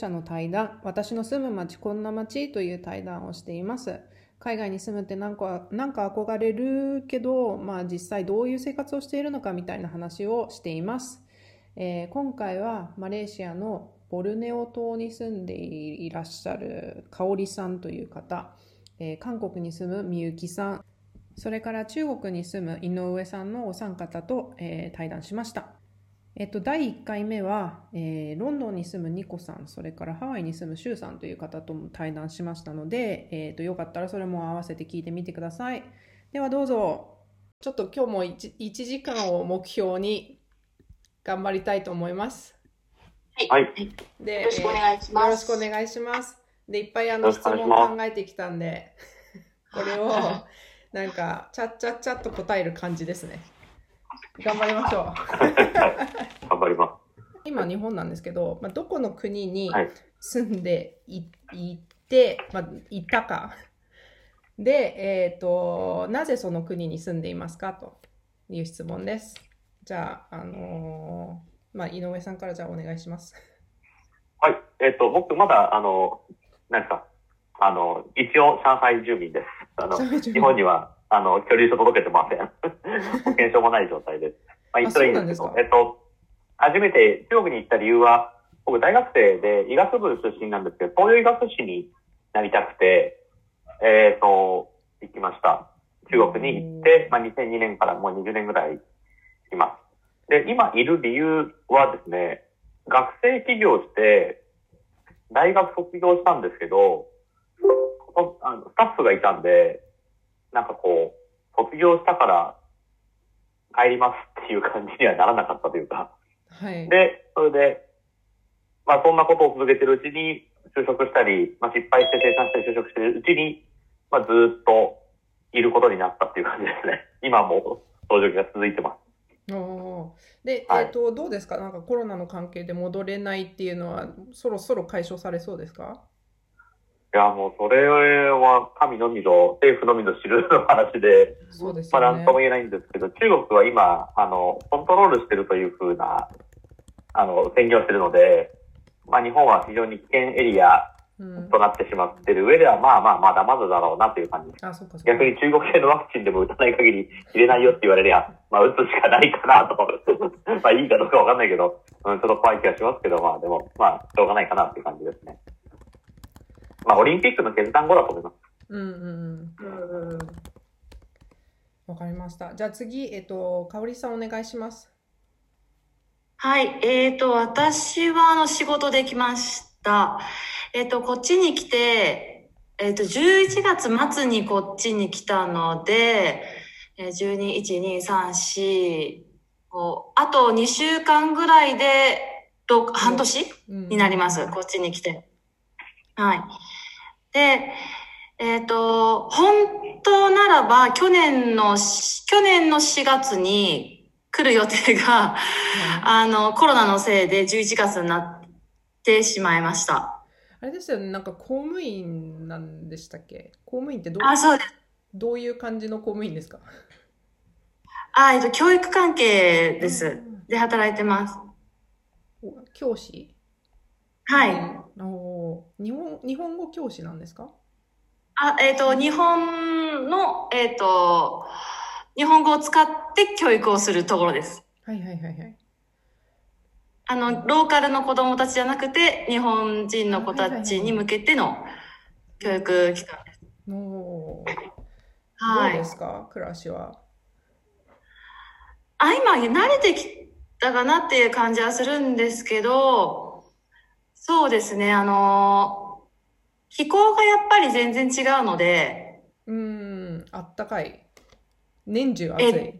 者の対談、私の住む街こんな街という対談をしています。海外に住むってなんかなんか憧れるけど、まあ、実際どういう生活をしているのかみたいな話をしています。えー今回はマレーシアのボルネオ島に住んでいらっしゃる香織さんという方、えー韓国に住むみゆきさん、それから中国に住む井上さんのお三方と、えー対談しました。えっと、第1回目は、えーロンドンに住むニコさん、それからハワイに住むシュウさんという方とも対談しましたので、えーとよかったらそれも合わせて聞いてみてください。ではどうぞ。ちょっと今日も 1, 1時間を目標に頑張りたいと思います。はい。で、よろしくお願いしますえーよろしくお願いします。で、いっぱいあの質問考えてきたんで、これをなんか、ちゃっちゃっちゃっと答える感じですね。頑張りましょう。頑張りま今日本なんですけど、まあ、どこの国にはい住んでい,、いて、まあ、いたかで、えー、となぜその国に住んでいますかという質問ですじゃあ、あのーまあ、井上さんからじゃあお願いしますす。はい。えっ、と、僕まだ、あの、なんか、あの、一応上海住民です。あの、日本には、あの、居留所届けてません。保険証もない状態です。まあ、言ったらいいんですけど、えっと、初めて中国に行った理由は、僕大学生で医学部出身なんですけど、東洋医学士になりたくて、えっ、と、行きました。中国に行って、まあ、2002年からもう20年ぐらいいます。で、今いる理由はですね、学生起業して、大学卒業したんですけど、こあのスタッフがいたんで、なんかこう、卒業したから帰りますっていう感じにはならなかったというか、はい。で、それで、まあそんなことを続けてるうちに就職したり、まあ失敗して生産したり就職してるうちに、まあずっといることになったっていう感じですね。今もその状況が続いてます。おー。で、はい。えー、とどうですか？なんかコロナの関係で戻れないっていうのはそろそろ解消されそうですか？いや、もうそれは神のみぞ、政府のみぞ知る話で、そうですまあなんとも言えないんですけど、中国は今、あの、コントロールしてるというふうな、あの、宣言をしてるので、まあ日本は非常に危険エリアうんとなってしまってる上では、まあまあまだまだだろうなという感じです。あそうかそうか逆に中国系のワクチンでも打たない限り入れないよって言われりゃ、まあ打つしかないかなと。まあいいかどうかわかんないけど、うん、ちょっと怖い気がしますけど、まあでも、まあしょうがないかなっていう感じですね。まあオリンピックの決断後だと思います。うんうんうんわかりました。じゃあ次、えっと、かおりさんお願いします。はい。えっ、と、私は、あの、仕事できました。えっ、と、こっちに来て、えっ、と、11月末にこっちに来たので、えー12、1、2、3、4、5あと2週間ぐらいで、ろ半年うんになります。こっちに来て。はい。で、えっ、と、本当ならば、去年のし、去年の4月に来る予定が、あの、コロナのせいで11月になってしまいました。あれですよね、なんか公務員なんでしたっけ？公務員ってどうあ、そうです。どういう感じの公務員ですか？あ、えっと、教育関係です。うんで、働いてます。お教師？はい。おー日本日本語教師なんですか？あ、えっと、日本の、えっと、日本語を使って教育をするところです。はいはいはいはい。あの、ローカルの子供たちじゃなくて、日本人の子たちに向けての教育機関です。はいうで。すか？暮らしは。あ、今、慣れてきたかなっていう感じはするんですけど、そうですね、あの、気候がやっぱり全然違うので、うーん、あったかい。年中暑い。えそうです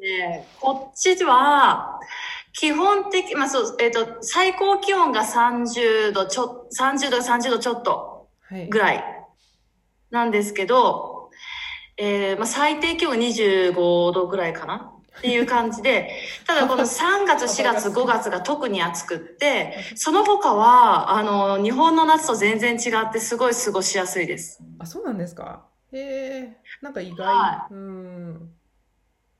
ね、こっちは、基本的、まあそう、えっ、と、最高気温が30度ちょ、30度、30度ちょっとはい。ぐらいなんですけど、えーまあ、最低気温が25度ぐらいかなっていう感じで、ただこの3月、4月、5月が特に暑くって、その他は、あの、日本の夏と全然違ってすごい過ごしやすいです。あ、そうなんですか？へえ、なんか意外。はうーん。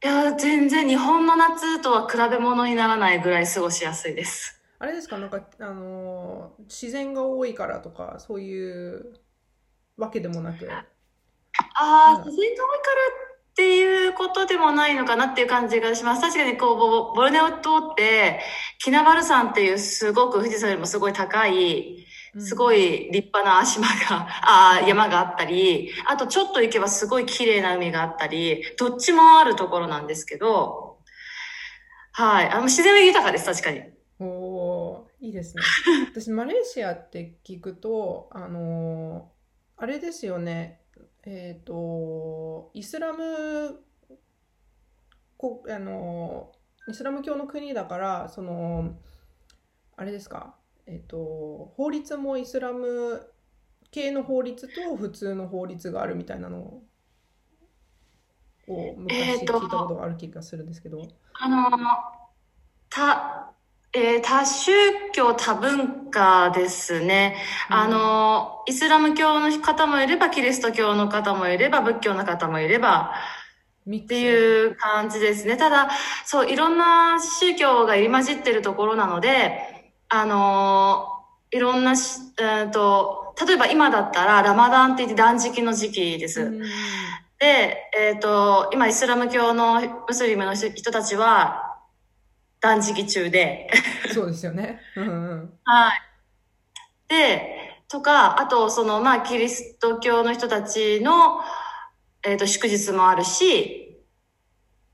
いや、全然日本の夏とは比べ物にならないぐらい過ごしやすいです。あれですか、なんか、あのー自然が多いからとか、そういうわけでもなく。ああ、うん自然が多いからっていうことでもないのかなっていう感じがします。確かにこう、ボボルネオ島って、キナバル山っていうすごく富士山よりもすごい高い、すごい。い立派な島が、あー山があったり、あとちょっと行けばすごい綺麗な海があったり、どっちもあるところなんですけど、はい。あの、自然は豊かです、確かに。おーいいですね。私、マレーシアって聞くと、あのーあれですよね、えっと、イスラム、こ、あのイスラム教の国だから、その、あれですか、えっと、法律もイスラム系の法律と普通の法律があるみたいなのを昔聞いたことがある気がするんですけど。あの、た、えー多宗教多文化ですね。あの、イスラム教の方もいれば、キリスト教の方もいれば、仏教の方もいれば、っていう感じですね。ただ、そう、いろんな宗教が入り混じってるところなので、あのいろんなし、えーと、例えば今だったら、ラマダンって言って断食の時期です。うんで、えっ、と、今イスラム教のムスリムの人たちは断食中で、そうですよね。うんうんはい。で、とか、あと、その、まあ、キリスト教の人たちの、えっ、と、祝日もあるし、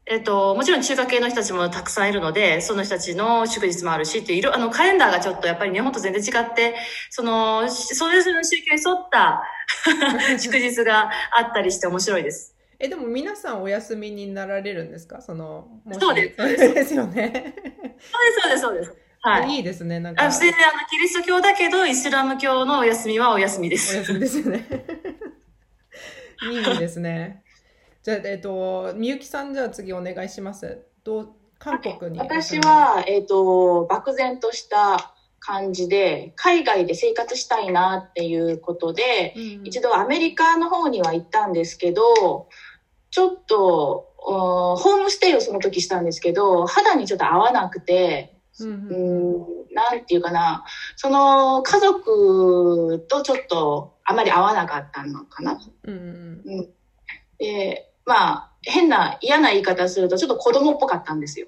えっ、と、もちろん中華系の人たちもたくさんいるので、その人たちの祝日もあるしっていう、いろあの、カレンダーがちょっとやっぱり日本と全然違って、その、しそれぞれの宗教に沿った 祝日があったりして面白いです。え、でも皆さんお休みになられるんですか？その、そうですそうですよね。そうです、そうです、そうです。はい。いいですね。なんか、あ、全然あの、キリスト教だけど、イスラム教のお休みはお休みでおす。休みですよね。いいですね。じゃあ、えっと、みゆきさん、じゃあ次お願いします。どう、韓国に。私、は、えっ、と、漠然とした感じで、海外で生活したいなっていうことで、うん一度アメリカの方には行ったんですけど、ちょっと、うんホームステイをその時したんですけど、肌にちょっと合わなくて、うんううんん、なんていうかな、その家族とちょっとあまり合わなかったのかな。うんうんで、まあ、変な嫌な言い方するとちょっと子供っぽかったんですよ。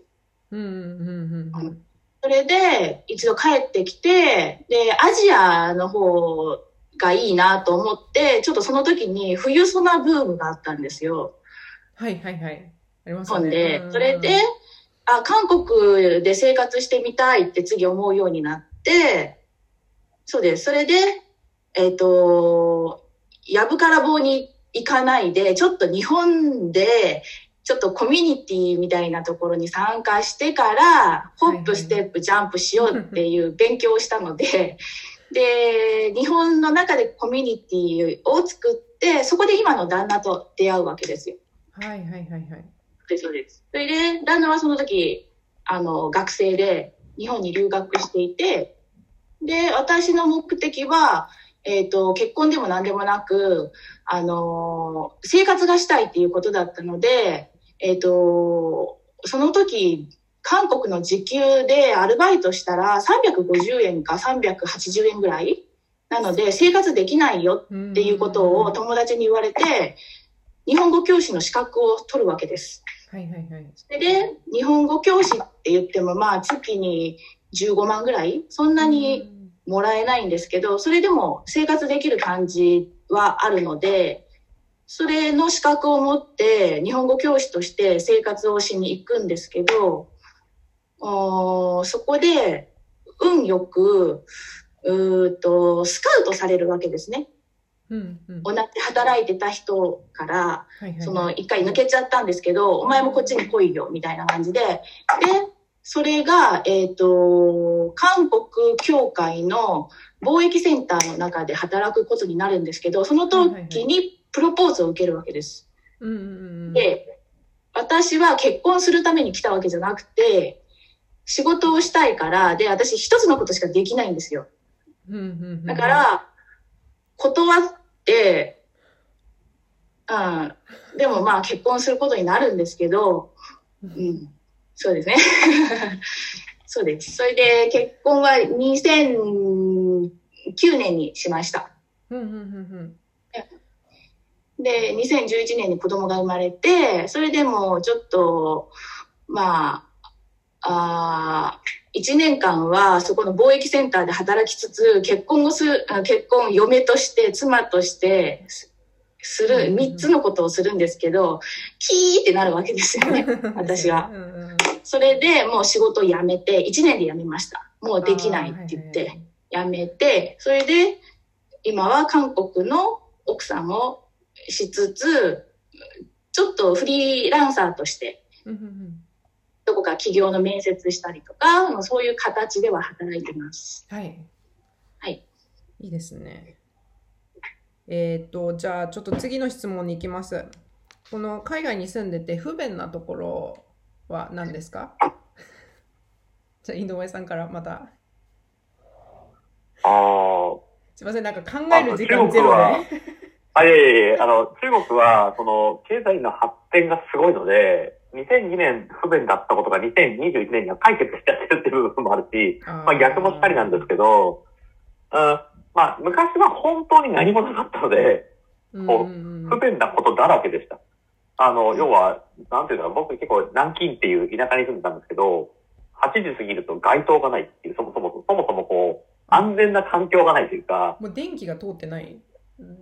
うんうんうんうんそれで、一度帰ってきて、で、アジアの方がいいなと思って、ちょっとその時に冬ソナブームがあったんですよ。はいはいはい。ありますよ日本でね。。それで、あ、韓国で生活してみたいって次思うようになって、そうです。それで、えっ、と、やぶから棒に行かないで、ちょっと日本で、ちょっとコミュニティみたいなところに参加してから、ホップ、ステップ、ジャンプしようっていう勉強をしたので、で、日本の中でコミュニティを作って、そこで今の旦那と出会うわけですよ。はいはいはいはい。でそうです。それで、旦那はその時、あの、学生で日本に留学していて、で、私の目的は、えっ、と、結婚でも何でもなく、あの、生活がしたいっていうことだったので、えっ、と、その時、韓国の時給でアルバイトしたら350円か380円ぐらいなので生活できないよっていうことを友達に言われて、日本語教師の資格を取るわけです。はいはいはい。それで、日本語教師って言っても、まあ、月に15万ぐらいそんなにもらえないんですけど、それでも生活できる感じはあるので、それの資格を持って、日本語教師として生活をしに行くんですけど、おーそこで、運よく、うと、スカウトされるわけですね。うんうん。同じ働いてた人から、はいはいはいその一回抜けちゃったんですけど、お前もこっちに来いよ、みたいな感じで。で、それが、えっ、と、韓国協会の貿易センターの中で働くことになるんですけど、その時にプロポーズを受けるわけです。うんうんうん。で、私は結婚するために来たわけじゃなくて、仕事をしたいから、で、私一つのことしかできないんですよ。うんうんうん、だか、ら、断って、うん。でもまあ結婚することになるんですけど、うん。そうですね。そうです。それで結婚は2009年にしました。うんうんうんで、2011年に子供が生まれて、それでもちょっと、まあ、あ1年間はそこの貿易センターで働きつつ、結婚をする、あ結婚、嫁として、妻として、すする、うん3つのことをするんですけど、キーってなるわけですよね。うん。私はそれでもう仕事を辞めて、1年で辞めました。もうできないって言って、辞めて、それで、今は韓国の奥さんをしつつ、ちょっとフリーランサーとして、どこか企業の面接したりとか、もうそういう形では働いてます。はい。はい。いいですね。えっ、と、じゃあちょっと次の質問に行きます。この海外に住んでて不便なところは何ですか？じゃあ、井上さんからまた。あーすいません、なんか考える時間ゼロで。あ、いやいやいや、あの、中国は、その、経済の発展がすごいので、2002年不便だったことが2021年には解決しちゃってるっていう部分もあるし、まあ逆もしっかりなんですけど、うん、まあ昔は本当に何もなかったので、うんこううん不便なことだらけでした。あの、要は、なんていうの僕結構南京っていう田舎に住んでたんですけど、8時過ぎると街灯がないっていう、そもそも、そもそもこう、安全な環境がないというか、もう電気が通ってない。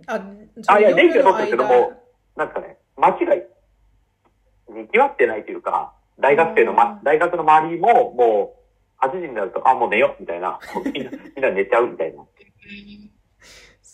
あ、あいや電気が通ってるけど間もなんかね、街が賑わってないというか、大学生の、まう、ん。大学の周りももう、8時になると、あ、もう寝ようみたいな、みんな、みんな寝ちゃうみたいな。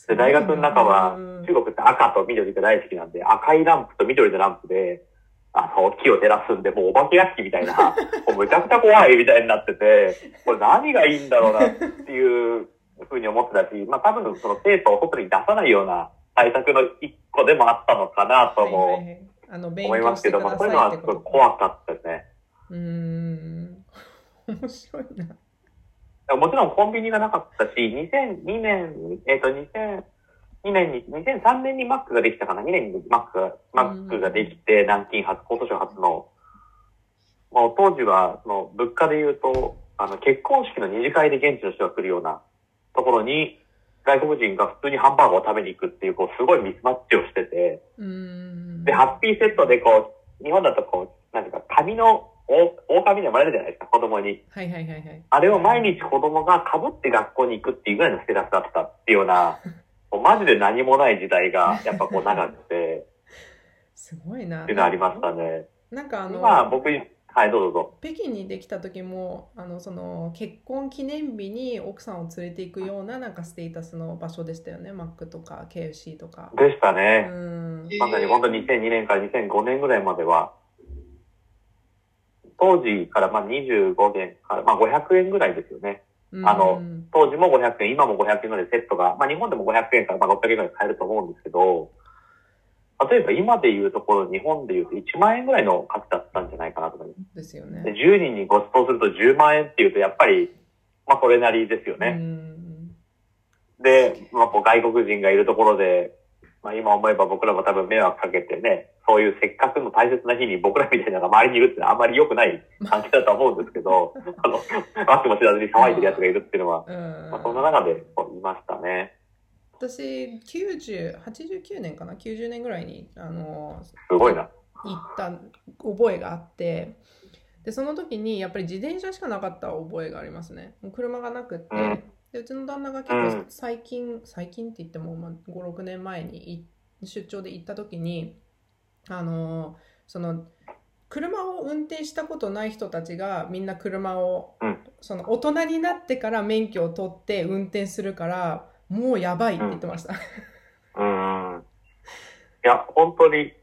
で、大学の中はうん、中国って赤と緑が大好きなんで、赤いランプと緑のランプで、あの、木を照らすんで、もうお化け屋敷みたいな、もうむちゃくちゃ怖いみたいになってて、これ何がいいんだろうなっていうふうに思ってたし、まあ多分その生徒を外に出さないような対策の一個でもあったのかなともあの勉思いますけど、まあそういうのはすごいい。怖かったですね。うーん。面白いな。もちろんコンビニがなかったし、2002年、えっ、と、2002年に、2003年にマックができたかな ?2 年にマックが、マックができて、南京初、今年初の、もう当時は、その、物価で言うと、あの、結婚式の二次会で現地の人が来るようなところに、外国人が普通にハンバーガーを食べに行くっていう、こう、すごいミスマッチをしてて。で、ハッピーセットでこう、日本だとこう、なんていうか、紙の大狼でもらえるじゃないですか、子供に。はいはいはいはい。あれを毎日子供が被って学校に行くっていうぐらいのステータスだったっていうような、もうマジで何もない時代がやっぱこう長くて、すごいな。っていうのありましたね。なんかあの、まあ僕、はい、どうぞ。北京にできた時もあのその結婚記念日に奥さんを連れて行くようななんかステータスの場所でしたよねマックとか KFC とか。でしたうね。ん。まさに本当に2002年から2005年ぐらいまでは、当時からまあ25年から、まあ500円ぐらいですよね。あのうん当時も500円、今も500円ぐらいでセットが、まあ日本でも500円からまあ600円ぐらい買えると思うんですけど、例えば今で言うところ、日本で言うと1万円ぐらいの価値だったんじゃないかなと思います。ですよでね。10人にご馳走すると10万円っていうと、やっぱり、まあそれなりですようね。ん。で、まあこう外国人がいるところで、まあ今思えば僕らも多分迷惑かけてね、そういうせっかくの大切な日に僕らみたいなのが周りにいるっていうのはあんまり良くない関係だと思うんですけど、あの、わけも知らずに騒いでる奴がいるっていうのは、うんまあそんな中でいましたね。私90、89年かな ?90 年ぐらいにあのすごいな。行った覚えがあってでその時にやっぱり自転車しかなかった覚えがありますね。車がなくって、うん。でうちの旦那が結構最近、最近って言っても、まあ、56年前にい出張で行った時にあのその車を運転したことない人たちがみんな車を、うん。その大人になってから免許を取って運転するからもうやばいって言ってました。うーん。いや、本当に、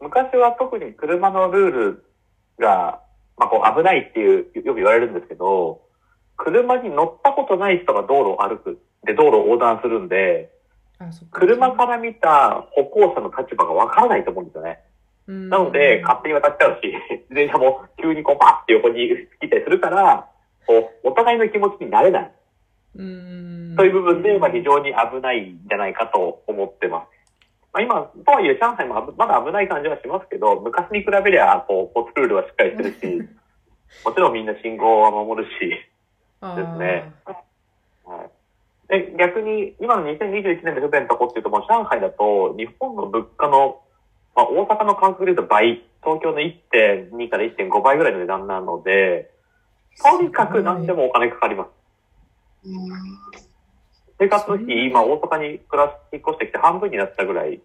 昔は特に車のルールが、まあ、こう危ないっていう、よく言われるんですけど、車に乗ったことない人が道路を歩く、で、道路を横断するんで、車から見た歩行者の立場がわからないと思うんですよね。なので、勝手に渡っちゃうし、自転車も急にこうパッて横に来たりするから、こう、お互いの気持ちになれない。うんそういう部分で、まあ、非常に危ないんじゃないかと思ってます。まあ、今、とはいえ、上海も危まだ危ない感じはしますけど、昔に比べりゃ、こう、交通ルールはしっかりしてるし、もちろんみんな信号は守るし、あですねはい。で、逆に、今の2021年で不便なとこっていうと、もう上海だと、日本の物価の、まあ、大阪の感覚で言うと倍、東京の1.2から1.5倍ぐらいの値段なので、とにかく何でもお金かかります。うん生活費、今大阪に暮らし、引っ越してきて半分になったぐらい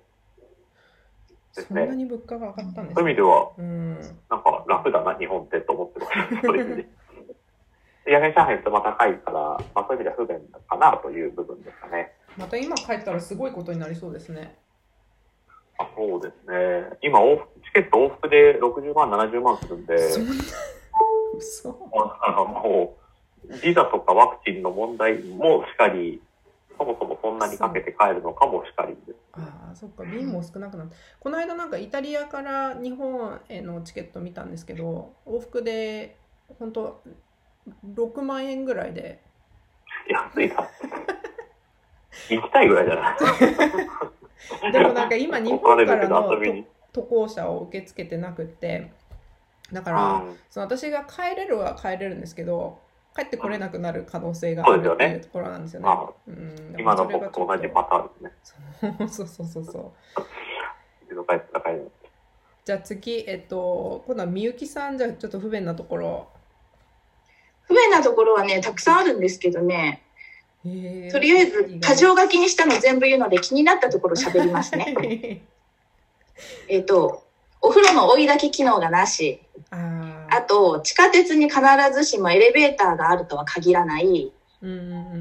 ですそんなね。に物価が上がったんですそういう意味では、うん。なんか楽だな、日本ってと思ってます。そういう意味で。で逆に上海ってまあ高いから、まあそういう意味では不便かなという部分ですかね。また今帰ったらすごいことになりそうですね。あそうですね。今往復、チケット往復で60万、70万するんで、そんな、嘘。あのもう、ビザとかワクチンの問題もしかり、そもそもそんなにかけて帰るのかもしかりです。ああ、そっか、便も少なくなった。この間なんかイタリアから日本へのチケット見たんですけど、往復で本当6万円ぐらいで、安いな。行きたいぐらいじゃない？でもなんか今日怒本からの。渡航者を受け付けてなくって、だから、うんその私が帰れるは帰れるんですけど、帰ってこれなくなる可能性があるっていうところなんですよね。あうん今の僕と同じパターンですね。そうそうそうそう。じゃあ次、えっと、今度はみゆきさん、じゃあちょっと不便なところ。不便なところはね、たくさんあるんですけどね、とりあえず、箇条書きにしたの全部言うので気になったところ喋りますね。ね。えっと、お風呂の追い炊き機能がなし。あーあと、地下鉄に必ずしもエレベーターがあるとは限らない。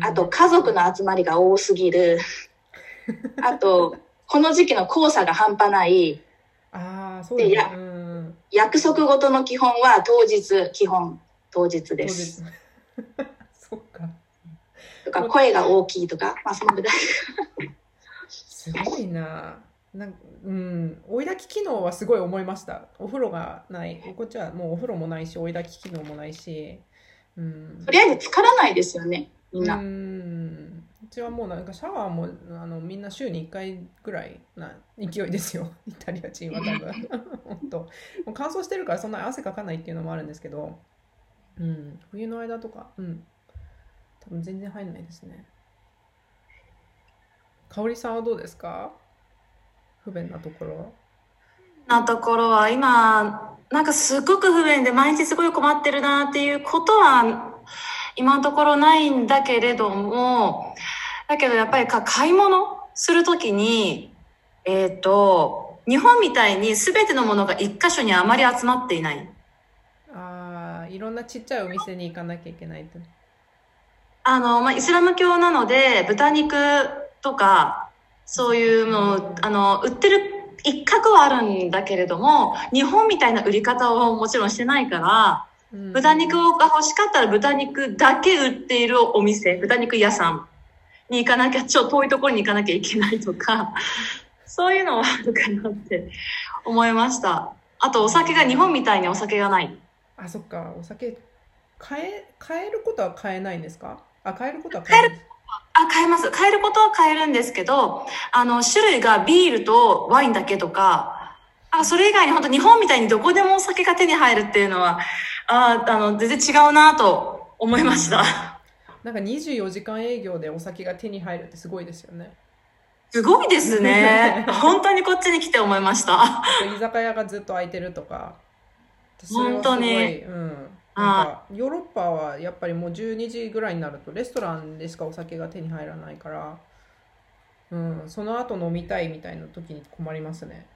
あと、家族の集まりが多すぎる。あと、この時期の黄砂が半端ない。あー、そうですね約束事の基本は当日、基本、当日で。す。そっか。とか、声が大きいとか、まあ、そのぐらい。すごいな。なんうん、追い炊き機能はすごい思いました。お風呂がない。こっちはもうお風呂もないし、追い炊き機能もないし。うん。とりあえず浸からないですよね、みんうな。ん。うちはもうなんかシャワーもあのみんな週に1回ぐらいな勢いですよ。イタリア人は多分。本当。もう乾燥してるからそんなに汗かかないっていうのもあるんですけど、うん。冬の間とか、うん。多分全然入んないですね。香織さんはどうですか？不便なところ。なところは今、なんかすごく不便で毎日すごい困ってるなっていうことは今のところないんだけれども、だけどやっぱりか買い物するときに、えっ、と、日本みたいに全てのものが一箇所にあまり集まっていない。ああ、いろんなちっちゃいお店に行かなきゃいけないと。あの、まあ、イスラム教なので、豚肉とか、そういうのを、あの、売ってる一角はあるんだけれども、日本みたいな売り方をもちろんしてないから、うん豚肉が欲しかったら豚肉だけ売っているお店、豚肉屋さんに行かなきゃ、ちょっと遠いところに行かなきゃいけないとか、そういうのはあるかなって思いました。あと、お酒が日本みたいにお酒がない。あ、そっか、お酒、買え、買えることは買えないんですか？あ、買えることは買える。あ、買えます。買えることは買えるんですけど、あの、種類がビールとワインだけとか、あそれ以外に本当日本みたいにどこでもお酒が手に入るっていうのは、ああの、全然違うなと思いました。なんか24時間営業でお酒が手に入るってすごいですよね。すごいですね。本当にこっちに来て思いました。居酒屋がずっと開いてるとか。本当にうん。なんかヨーロッパはやっぱりもう12時ぐらいになるとレストランでしかお酒が手に入らないから、うん、その後飲みたいみたいな時に困りますね。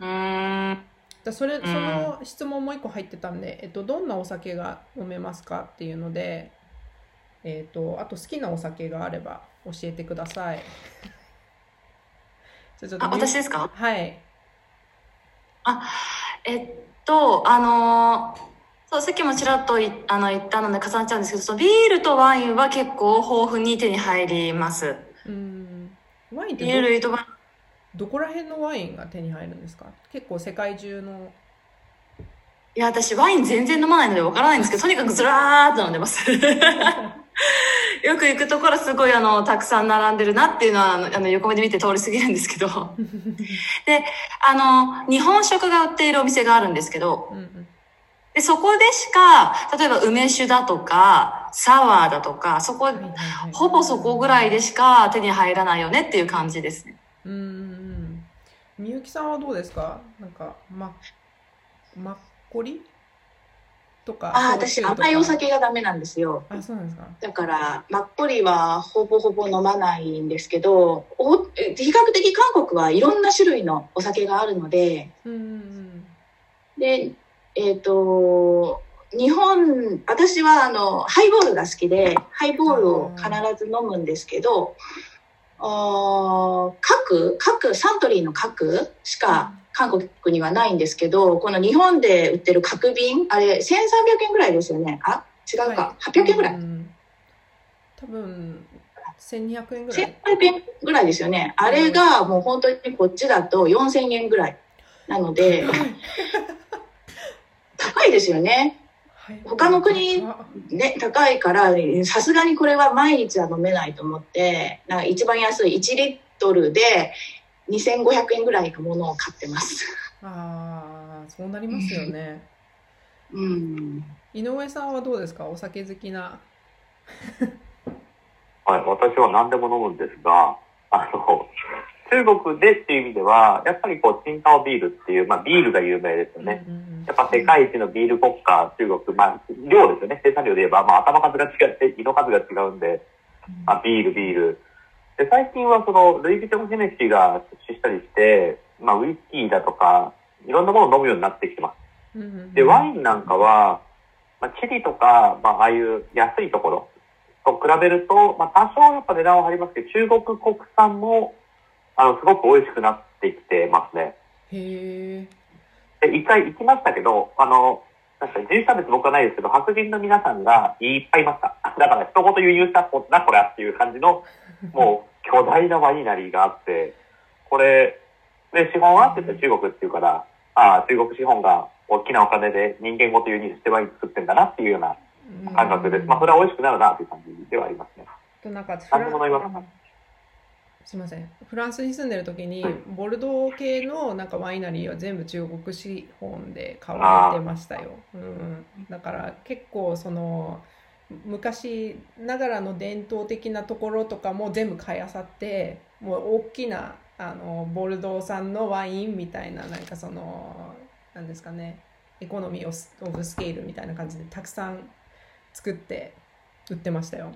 うーん。だそれ、んその質問もう一個入ってたんで、えっと、どんなお酒が飲めますかっていうので、えっと、あと好きなお酒があれば教えてください。じゃあちょっとあ、私ですか？はい。えっと、あのーそう、さっきもちらっといあの言ったので重なっちゃうんですけど、そのビールとワインは結構豊富に手に入ります。うん。ワインってビールとワインどこら辺のワインが手に入るんですか？結構世界中の。いや、私ワイン全然飲まないのでわからないんですけど、とにかくずらーっと飲んでます。よく行くところすごいあの、たくさん並んでるなっていうのは、あの、あの横目で見て通り過ぎるんですけど。で、あの、日本食が売っているお店があるんですけど、うんうん。で、そこでしか、例えば梅酒だとか、サワーだとか、そこ、はいはいはいほぼそこぐらいでしか手に入らないよねっていう感じですね。うんみゆきさんはどうですか？なんかまマッコリとかああ、私甘いお酒がダメなんですよ。あそうなんですか？だから、マッコリはほぼほぼ飲まないんですけど、おえ比較的韓国はいろんな種類のお酒があるので、うんうん。で、えっ、と、日本、私はあの、ハイボールが好きで、ハイボールを必ず飲むんですけど、あー各、各、サントリーの各しか韓国にはないんですけど、この日本で売ってる角瓶、あれ1300円ぐらいですよね？あ違うか、800円ぐらい？うん多分1200円ぐらい1800円ぐらいですよね。あれがもう本当にこっちだと4000円ぐらい。なので、高いですよね。はい他の国あね、高いから、さすがにこれは毎日は飲めないと思って、なんか一番安い1リットルで2500円ぐらいのものを買ってます。あーそうなりますよねうん。井上さんはどうですか？お酒好きなはい、私は何でも飲むんですが、あの、中国でっていう意味では、やっぱりこう、チンタオビールっていう、まあビールが有名ですよね。やっぱ世界一のビール国家、中国、まあ、量ですよね。生産量で言えば、まあ、頭数が違って、胃の数が違うんで、まあ、ビール、ビール。で、最近はその、ルイ・ヴィトン・ヘネシーが出資したりして、まあ、ウイスキーだとか、いろんなものを飲むようになってきてます。で、ワインなんかは、まあ、チリとか、まあ、ああいう安いところと比べると、まあ、多少やっぱ値段は張りますけど、中国国産も、あの、すごく美味しくなってきてますね。へえで、一回行きましたけど、あの、なんか人種差別僕はないですけど、白人の皆さんがいっぱいいました。だから一言輸入したこな、これっていう感じの、もう巨大なワイナリーがあって、これ、で、資本はって言ったら中国っていうから、ああ、中国資本が大きなお金で人間ごと輸入してワイン作ってんだなっていうような感覚です。まあ、それは美味しくなるなっていう感じではありますね。となんかフランすいません。フランスに住んでる時にボルドー系のなんかワイナリーは全部中国資本で買われてましたよ、うん、だから結構その昔ながらの伝統的なところとかも全部買いあさってもう大きなあのボルドー産のワインみたいななんかそのなんですかねエコノミーオブスケールみたいな感じでたくさん作って売ってましたよ。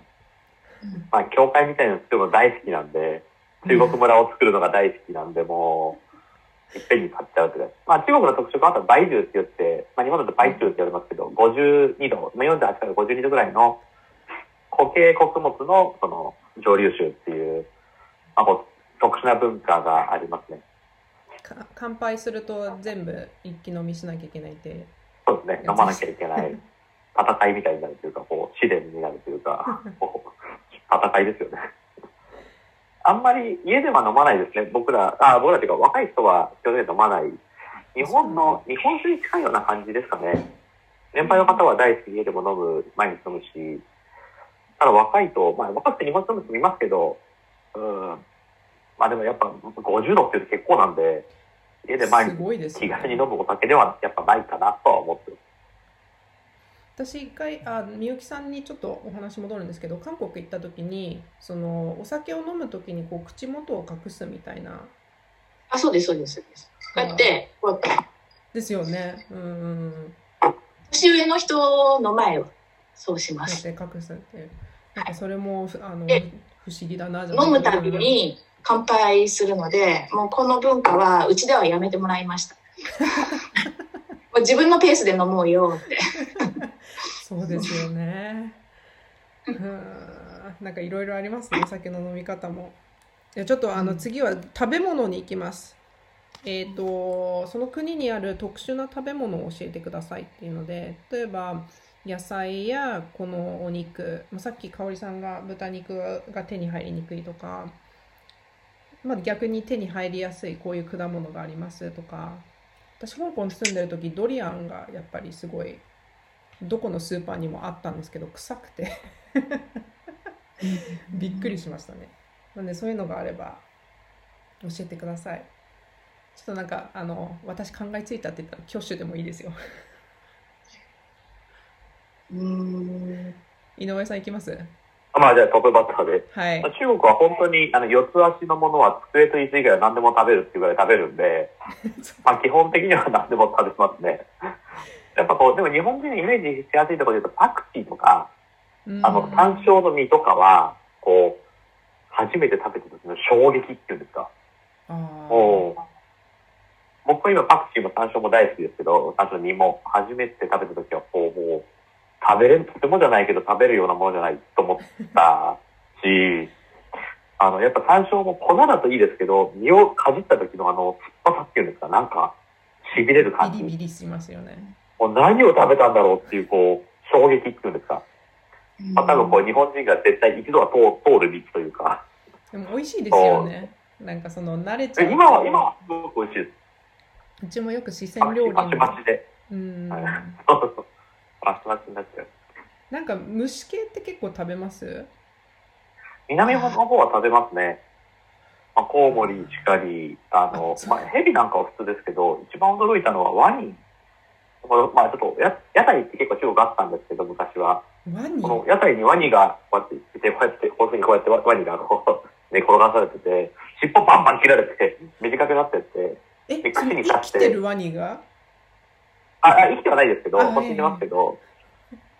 まあ、教会みたいなの作るの大好きなんで、中国村を作るのが大好きなんで、もう、いっぺんに買っちゃうって感じ。まあ、中国の特色はあとは倍重って言って、まあ、日本だと倍重って言われますけど、52度、まあ、48から52度ぐらいの固形穀物の、その、蒸留酒っていう、まあ、特殊な文化がありますね。か乾杯すると全部一気飲みしなきゃいけないってそうですね。飲まなきゃいけない。戦いみたいになるというか、こう、試練になるというか、こう戦いですよね。あんまり家では飲まないですね。僕ら、あ、僕らっていうか若い人は基本的に飲まない。日本の、日本酒に近いような感じですかね。年配の方は大好きで家でも飲む、毎日飲むし、ただ若いと、まあ若くて日本酒飲む人もいますけど、うん。まあでもやっぱ50度っていうと結構なんで、家で毎す日気軽に飲むお酒ではやっぱないかなとは思ってます。私一回あみゆきさんにちょっとお話戻るんですけど韓国行った時にそのお酒を飲む時にこう口元を隠すみたいなあ、そうです、そうです。そうですこうやって、こうやって、ですよねうん年上の人の前は、そうします。隠すってなんかそれもふあので不思議だな飲むたびに乾杯するので、もうこの文化はうちではやめてもらいました。自分のペースで飲もうよって。そうですよね。うん、なんかいろいろありますね、お酒の飲み方も。じゃあちょっとあの次は食べ物に行きます。えっ、と、その国にある特殊な食べ物を教えてくださいっていうので、例えば野菜やこのお肉、まあさっき香織さんが豚肉が手に入りにくいとか、まあ、逆に手に入りやすいこういう果物がありますとか、私香港に住んでる時ドリアンがやっぱりすごいどこのスーパーにもあったんですけど臭くてびっくりしましたねなんでそういうのがあれば教えてくださいちょっとなんかあの私考えついたって言ったら挙手でもいいですようん。井上さんいきます？まあじゃあトップバッターで。はいまあ。中国は本当にあの四つ足のものは机と椅子以外は何でも食べるっていうぐらい食べるんで、まあ基本的には何でも食べますね。やっぱこう、でも日本人のイメージしやすいところで言うとパクチーとか、あの山椒の実とかは、こう、初めて食べた時の衝撃っていうんですか。あもう、僕は今パクチーも山椒も大好きですけど、山椒の実も初めて食べた時は、こう、もう、食べれる、とてもじゃないけど食べるようなものじゃないと思ったし、あの、やっぱ山椒も粉だといいですけど、実をかじった時のあの、酸っぱさっていうんですか、なんか、痺れる感ビリビじ。リしますよね。もう何を食べたんだろうっていう、こう、衝撃っていうんですか。まあ、多分こう、日本人が絶対一度は通通る道というか、でも美味しいですよね。なんかその慣れちゃう今は、今はすごく美味しいです。うちもよく四川料理マチマチで。うん。はいそうそうそう。マチマチになっちゃう。なんか蒸し系って結構食べます？南の方は食べますね。まあ、コウモリ、シカリ、あのあ、まあ、ヘビなんかは普通ですけど、一番驚いたのはワニ。このまあ、ちょっとや、屋台って結構中国あったんですけど、昔は。この屋台にワニがこうやっていて、こうやって、こういうふうにこうやってワワニがこう、寝 転がされてて、尻尾バンバン切られて、短くなってって、え、で口に刺して生きてるワニが？あ、あ生きてはないですけど、あこっちにいますけど、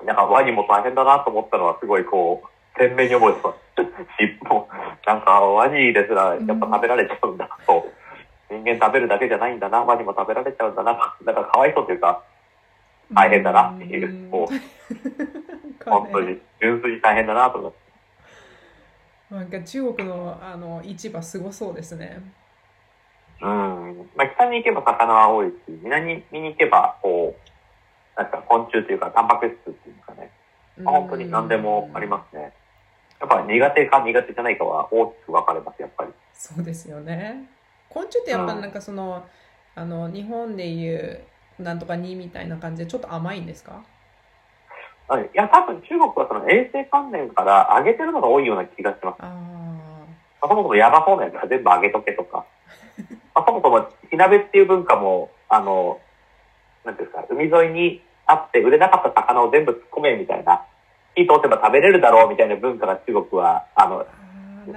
なんかワニも大変だなと思ったのはすごいこう、鮮明に覚えてます。尻尾、なんかワニですらやっぱ食べられちゃうんだと。人間食べるだけじゃないんだな、ワニも食べられちゃうんだな。なんかかわいそうというか、大変だなっていう、もう、本当に、純粋に大変だなと思って。なんか中国のあの市場すごそうですね。うん。まあ、北に行けば魚は多いし、南に行けば、こう、なんか昆虫というか、タンパク質っていうかね、まあ本当に何でもありますね。やっぱ苦手か苦手じゃないかは大きく分かれます、やっぱり。そうですよね。昆虫ってやっぱなんかその、あの日本でいうなんとか2みたいな感じでちょっと甘いんですか？あいや、多分中国はその衛生関連から上げてるのが多いような気がします。あまあそもそもやばそうなやつは全部上げとけとか。まあそもそも火鍋っていう文化も、あの、なんていうんですか、海沿いにあって売れなかった魚を全部突っ込めみたいな、火通せば食べれるだろうみたいな文化が中国は、あの、ー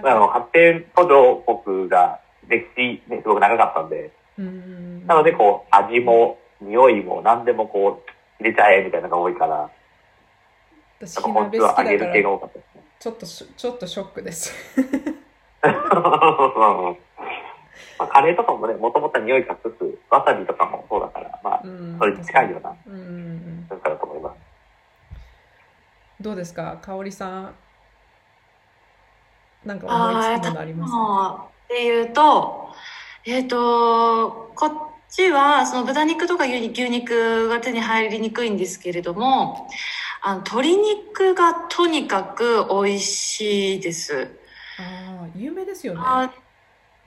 あの、か発展途上国が歴史ね、すごく長かったんで、うん。なのでこう、味も、匂いも何でもこう、入れちゃえみたいなのが多いから、私火鍋好虫は揚げるきだから系が多かったですね。ちょっとしちょっとショックです。まあ、カレーとかもね、もともと匂い隠す、わさびとかもそうだから、まあ、うんそれに近いようなうんうんうん文化だと思います。どうですか、香織さん。なんか思いつくものありますあーっていうと、えっ、と、こっちは、その豚肉とか牛肉が手に入りにくいんですけれども、あの、鶏肉がとにかく美味しいです。ああ、有名ですよね。あ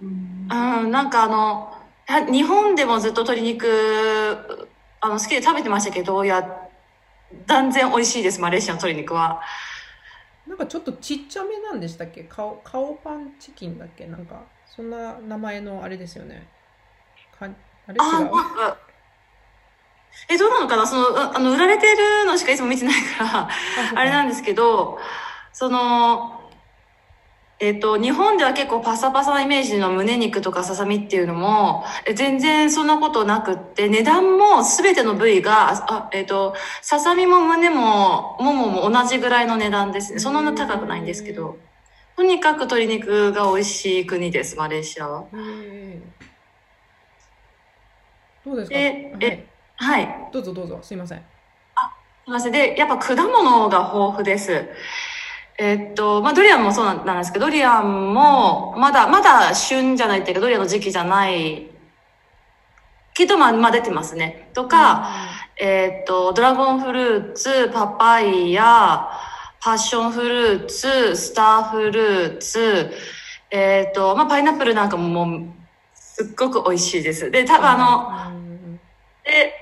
うんうん、なんかあの、や日本でもずっと鶏肉、あの、好きで食べてましたけど、いや、断然美味しいです、マレーシアの鶏肉は。なんかちょっとちっちゃめなんでしたっけ？顔顔パンチキンだっけ？なんか、そんな名前のあれですよね。かあれ？あ。なんか、え、どうなのかな？その、ああの、売られてるのしかいつも見てないから、あれなんですけど、その、えっ、と、日本では結構パサパサなイメージの胸肉とかささみっていうのも、え全然そんなことなくって、値段も全ての部位が、あ、あえっ、と、ささみも胸も、ももも同じぐらいの値段ですね。そんな高くないんですけど。とにかく鶏肉が美味しい国です、マレーシアは。どうですか？えはい、はい。どうぞどうぞ、すいません。すいません。で、やっぱ果物が豊富です。えっと、まあ、ドリアンもそうなんですけど、ドリアンも、まだ、まだ旬じゃないっていうか、ドリアンの時期じゃない、けど、まあ、まあ出てますね。とか、えっと、ドラゴンフルーツ、パパイヤ、パッションフルーツ、スターフルーツ、えっと、まあ、パイナップルなんかももう、すっごく美味しいです。で、多分あの、うんで、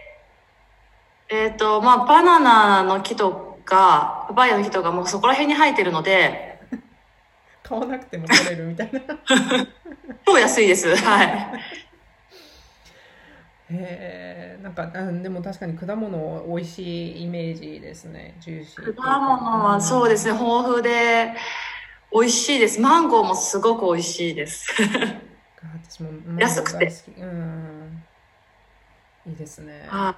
えっ、と、まあ、バナナの木とか、パパイヤの木とかもうそこら辺に生えてるので、買わなくても取れるみたいな。へ超安いです。はい。え、ななんか、うん、でも確かに果物美味しいイメージですね。ジューシー。果物はそうですね、豊富で美味しいです。マンゴーもすごく美味しいです。私も安くてうん。いいですね。は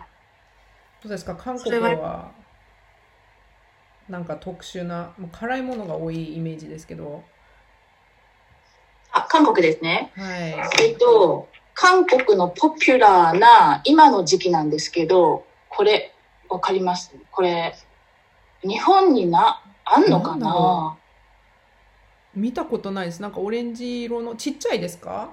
どうですか？韓国はなんか特殊なもう辛いものが多いイメージですけど。あ、韓国ですね。はい。えっと、韓国のポピュラーな今の時期なんですけど、これ、わかります？これ、日本にな、あんのかな？見たことないですなんかオレンジ色のちっちゃいですか？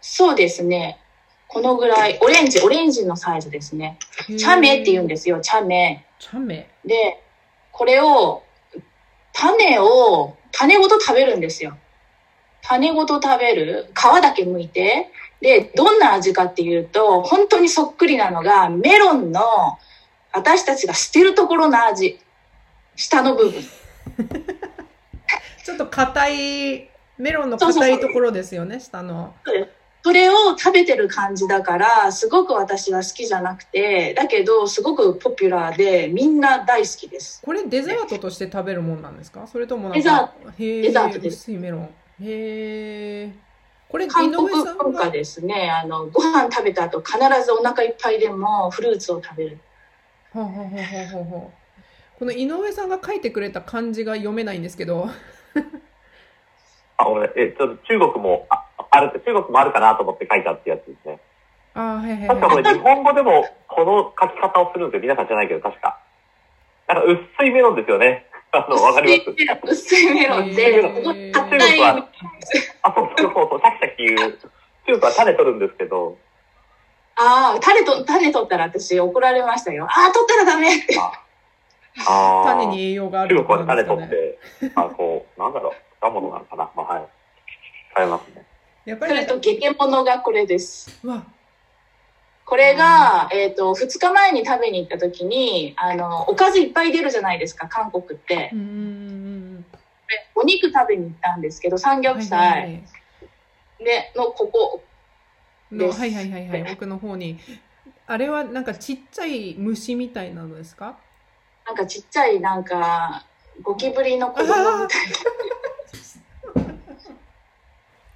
そうですね。このぐらい、オレンジ、オレンジのサイズですね。チャメって言うんですよ、チャメ。チャメで、これを、種を、種ごと食べるんですよ。種ごと食べる。皮だけ剥いて。で、どんな味かっていうと、本当にそっくりなのが、メロンの、私たちが捨てるところの味。下の部分。ちょっと硬いメロンの硬いところですよね下の。それを食べてる感じだから、すごく私は好きじゃなくて、だけど、すごくポピュラーで、みんな大好きです。これデザートとして食べるもんなんですか？それともなんデザかへえデザートです。薄いメロン。へえこれ井韓国上さん文化がですね。あの、ご飯食べた後、必ずお腹いっぱいでもフルーツを食べる。ほうほうほうほうほうこの井上さんが書いてくれた漢字が読めないんですけど あ、俺、え、ちょっと中国も、あある中国もあるかなと思って書いたってやつですね。あーはいはい確かこはいれ日本語でもこの書き方をするんですよ。皆さんじゃないけど、確か。なんか薄いメロンですよね。あの、わかります？薄いメロンで、中国はあ、そうそうそうそう、シャキシャキ言う。中国は種取るんですけど、ああ、種と、種取ったら私怒られましたよ。ああ、取ったらダメって。種に栄養がある中国は種ことなん取って、あ、こう、なんだろう、果物なのかな。まあ、はい。買えますね。やっぱりなんかそれと、ゲゲモノがこれです。うわ。これが、えっ、と、2日前に食べに行った時に、あの、おかずいっぱい出るじゃないですか、韓国って。お肉食べに行ったんですけど、三うん玉はいはい菜はい。で、の、ここ、のはいはいはいはい。奥の方に。あれはなんかちっちゃい虫みたいなのですか？なんかちっちゃい、なんか、ゴキブリの子供みたいな。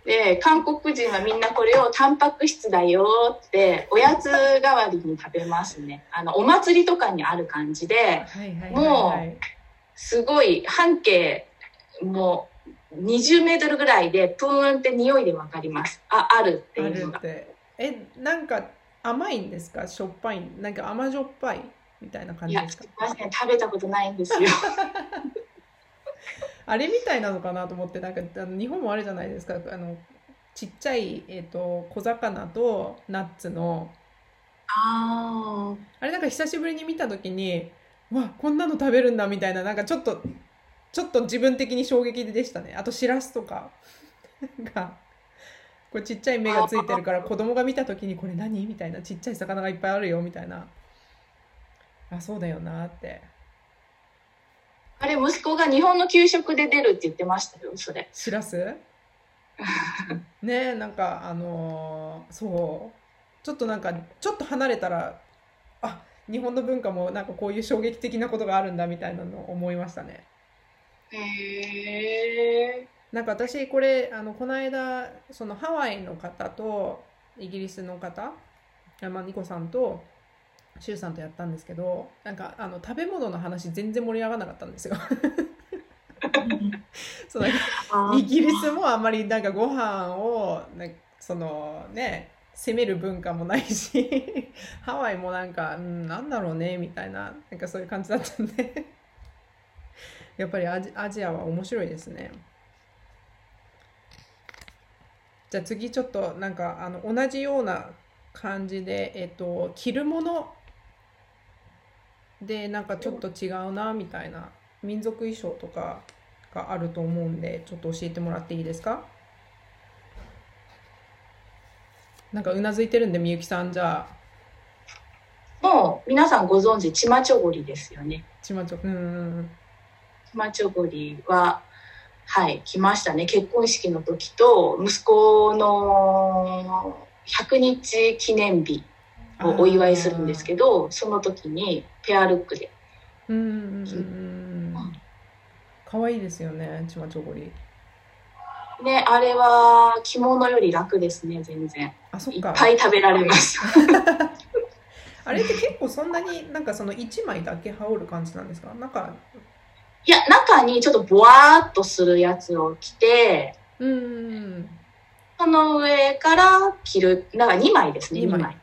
で、韓国人はみんなこれをタンパク質だよって、おやつ代わりに食べますね。あの、お祭りとかにある感じで、もはいすごい半径、もう20メートルぐらいで、プーンって匂いでわかります。あ、あるってあいうのが。えなんか甘いんですか？しょっぱいなんか甘じょっぱいみたいな感じですか？すいません、食べたことないんですよ。あれみたいなのかなと思ってなんかあの日本もあるじゃないですか。あのちっちゃい、えー、と小魚とナッツの。ああれなんか久しぶりに見た時にうわこんなの食べるんだみたいななんかちょっとちょっと自分的に衝撃でしたね。あとしらすとか がこれちっちゃい目がついてるから子供が見た時にこれ何？みたいなちっちゃい魚がいっぱいあるよみたいなあそうだよなってあれ、息子が日本の給食で出るって言ってましたよ、それ。しらす？ねえなんかあのーそうちょっとなんかちょっと離れたらあ日本の文化もなんかこういう衝撃的なことがあるんだみたいなのを思いましたねへえ。なんか私これあのこの間そのハワイの方とイギリスの方あまあニコさんとシュウさんとやったんですけどなんかあの食べ物の話全然盛り上がらなかったんですよ。そうなんかイギリスもあんまりなんかご飯をなそのね攻める文化もないし ハワイもなんか、うん、なんだろうねみたいななんかそういう感じだったんで。やっぱりアジアジアは面白いですね。じゃあ次ちょっとなんかあの同じような感じでえっと着るものでなんかちょっと違うなみたいな民族衣装とかがあると思うんでちょっと教えてもらっていいですか？なんかうなずいてるんでみゆきさんじゃあもう、皆さんご存知、チマチョゴリですよね。ちまちょうんチマチョゴリは、はい、来ましたね。結婚式の時と、息子の100日記念日をお祝いするんですけど、その時にペアルックで。うんうんうんうん可愛いですよねチマチョゴリね、あれは着物より楽ですね、全然。いっあそっかぱい食べられます。あれって結構そんなになんかその1枚だけ羽織る感じなんですか？なんかいや、中にちょっとボワーっとするやつを着て、うんその上から着る、だから2枚ですね、2二枚枚。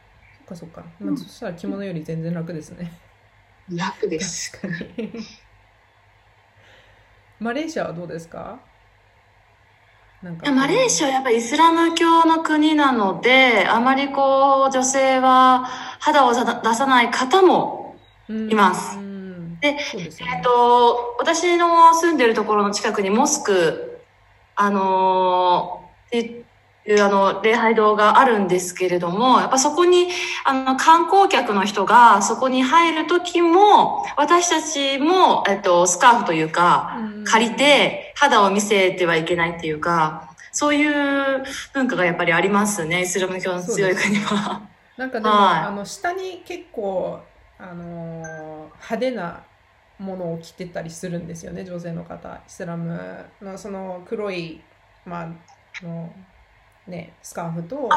そっかそっか、まあ、そしたら着物より全然楽ですね。楽です。確かに。マレーシアはどうですか？なんかマレーシアはやっぱりイスラム教の国なので、あまりこう、女性は肌を出さない方も、います。うん。でえっと、私の住んでるところの近くにモスク、あのーっていうあの、礼拝堂があるんですけれども、やっぱそこに、あの、観光客の人がそこに入るときも、私たちも、えっと、スカーフというか、うん。借りて肌を見せてはいけないっていうか、そういう文化がやっぱりありますね、イスラム教の強い国は。なんかでも、はい。あの下に結構あのー派手なものを着てたりするんですよね女性の方。イスラムのその黒いまあのねスカーフと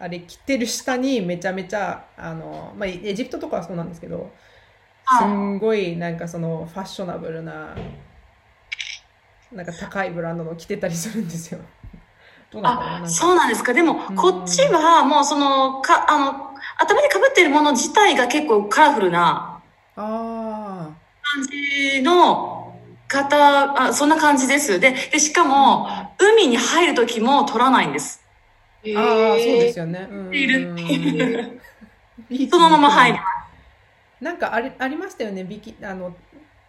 あれ着てる下にめちゃめちゃあの、まあ、エジプトとかはそうなんですけどすんごいなんかそのファッショナブルななんか高いブランドの着てたりするんですよ。どうなんあ、かそうなんですか？でもうん、こっちはもうその、か、あの、頭に被っているもの自体が結構カラフルなあ感じの方、あ、そんな感じです。で、で、しかも、海に入るときも取らないんです。あ、ああそうですよね。うんいるそのまま入る。なんかありありましたよね、ビキあの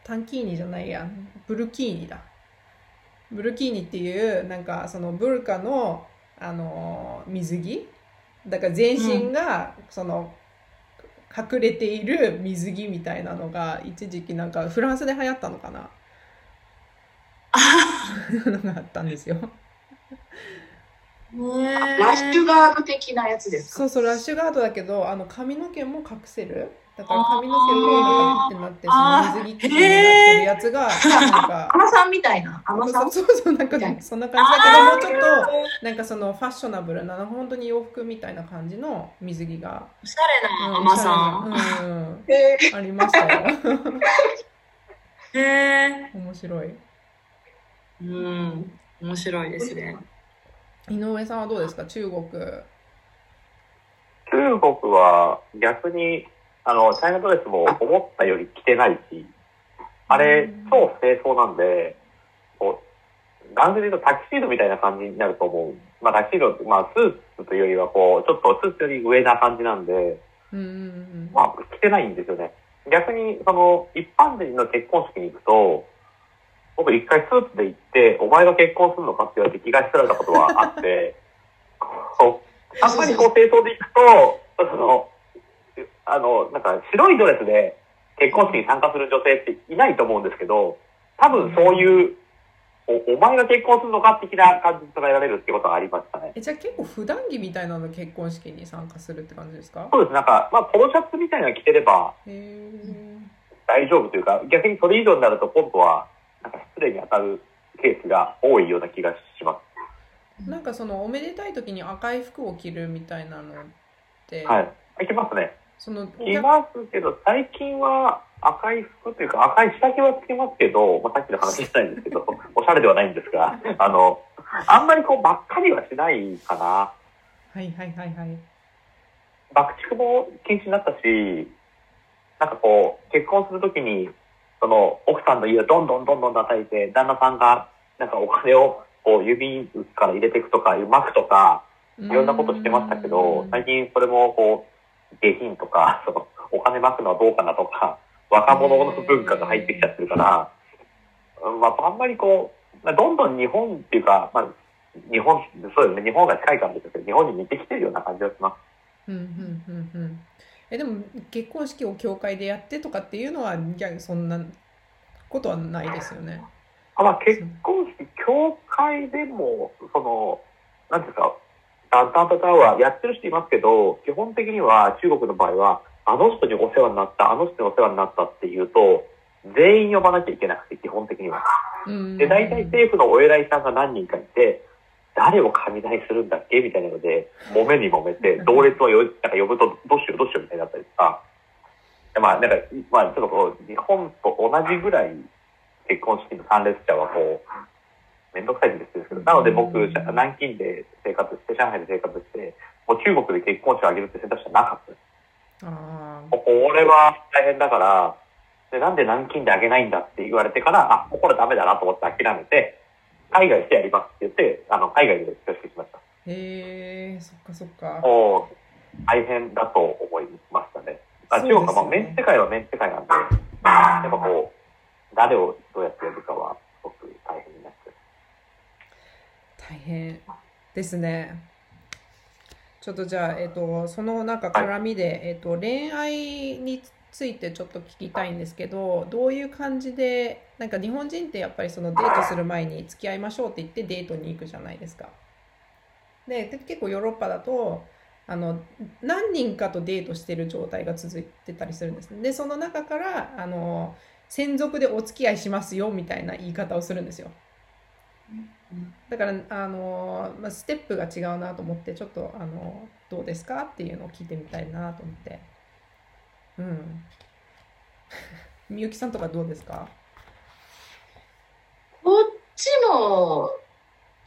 タンキーニじゃないや、ブルキーニだ。ブルキーニっていう、なんかそのブルカのあの水着だから全身が、その隠れている水着みたいなのが一時期なんかフランスで流行ったのかな のがあったんですよ。ラッシュガード的なやつですか？そうそう、ラッシュガードだけど、あの髪の毛も隠せる。だから髪の毛もなんかピッてなって、その水着生地になってるやつが、なんか、アマさんみたいな？アマさん？そうそうなんかみたいなそんな感じだけど、もうちょっと、なんかそのファッショナブルな、本当に洋服みたいな感じの水着が、おしゃれうんなママさん。ん、えありましたよ。へえ。面白い。うん。面白いですね。井上さんはどうですか、中国。中国は逆に、あの、チャイナドレスも思ったより着てないし、あれうん、超清掃なんで、こう、男性で言うとタキシードみたいな感じになると思う。まあタキシードって、まあスーツというよりはこう、ちょっとスーツより上な感じなんで、うんうんうんまあ着てないんですよね。逆に、その、一般人の結婚式に行くと、僕一回スーツで行って、お前が結婚するのかって言われて気がしられたことはあって、あんまりこう清掃で行くと、その、あの、なんか白いドレスで結婚式に参加する女性っていないと思うんですけど、多分そういう、おお前が結婚するのか的な感じに捉えられるってことがありましたね。えじゃあ結構普段着みたいなの結婚式に参加するって感じですか？そうです。なんか、まあ、ポロシャツみたいなの着てれば。大丈夫というか、逆にそれ以上になると今度は、なんか失礼に当たるケースが多いような気がします。なんかそのおめでたい時に赤い服を着るみたいなのって、はい。いけますね。そのおい客ますけど、最近は赤い服というか赤い下着はつけますけど、まあ、さっきの話じゃないんですけど、おしゃれではないんですが、あの、あんまりこう、ばっかりはしないかな。はいはいはいはい。爆竹も禁止になったし、なんかこう、結婚するときに、その、奥さんの家をどんどんどんどん叩いて、旦那さんが、なんかお金を、こう、指から入れていくとか、巻くとか、いいろんなことしてましたけど、最近それもこう、下品とか、その、お金巻くのはどうかなとか、若者の文化が入ってきちゃってるから、うんまあ、あんまりこう、まあどんどん日本っていうか、まあ、日本、そうですね、日本が近いからですけど、日本に似てきてるような感じがします。うんうんうんうん。えでも結婚式を教会でやってとかっていうのは逆にそんなことはないですよね。あまあ、結婚式、教会でも、その、なんていうんですか、タンタンタタンはやってる人いますけど、基本的には中国の場合は、あの人にお世話になった、あの人にお世話になったっていうと、全員呼ばなきゃいけなくて、基本的には。うんで、大体政府のお偉いさんが何人かいて、誰を雷するんだっけ？みたいなので、揉めに揉めて、同列をよなんか呼ぶと、どうしようどうしようみたいになったりとか、でまあ、なんか、まあ、ちょっとこう、日本と同じぐらい結婚式の参列者はこう、めんどくさいんですけど、なので僕、うん。南京で生活して、上海で生活して、もう中国で結婚式を挙げるって選択肢はなかった。です。これは大変だから、でなんで南京であげないんだって言われてから、あ、これダメだなと思って諦めて、海外してやりますって言って、あの、海外で挙式しました。ーへえそっかそっかもう、大変だと思いましたね。あね中国は、まあ、面世界は面世界なんで、やっぱこう、誰をどうやって呼ぶかは、すごく大変になっ。大変ですね。ちょっとじゃあ、えっと、そのなんか絡みで、えっと、恋愛についてちょっと聞きたいんですけど、どういう感じで、なんか日本人ってやっぱりそのデートする前に付き合いましょうって言ってデートに行くじゃないですか。で、結構ヨーロッパだと、あの何人かとデートしてる状態が続いてたりするんですね。で、その中からあの専属でお付き合いしますよみたいな言い方をするんですよ。だから、あのまあ、ステップが違うなと思って、ちょっと、あのどうですかっていうのを聞いてみたいなと思って。うん。みゆきさんとかどうですか？こっちも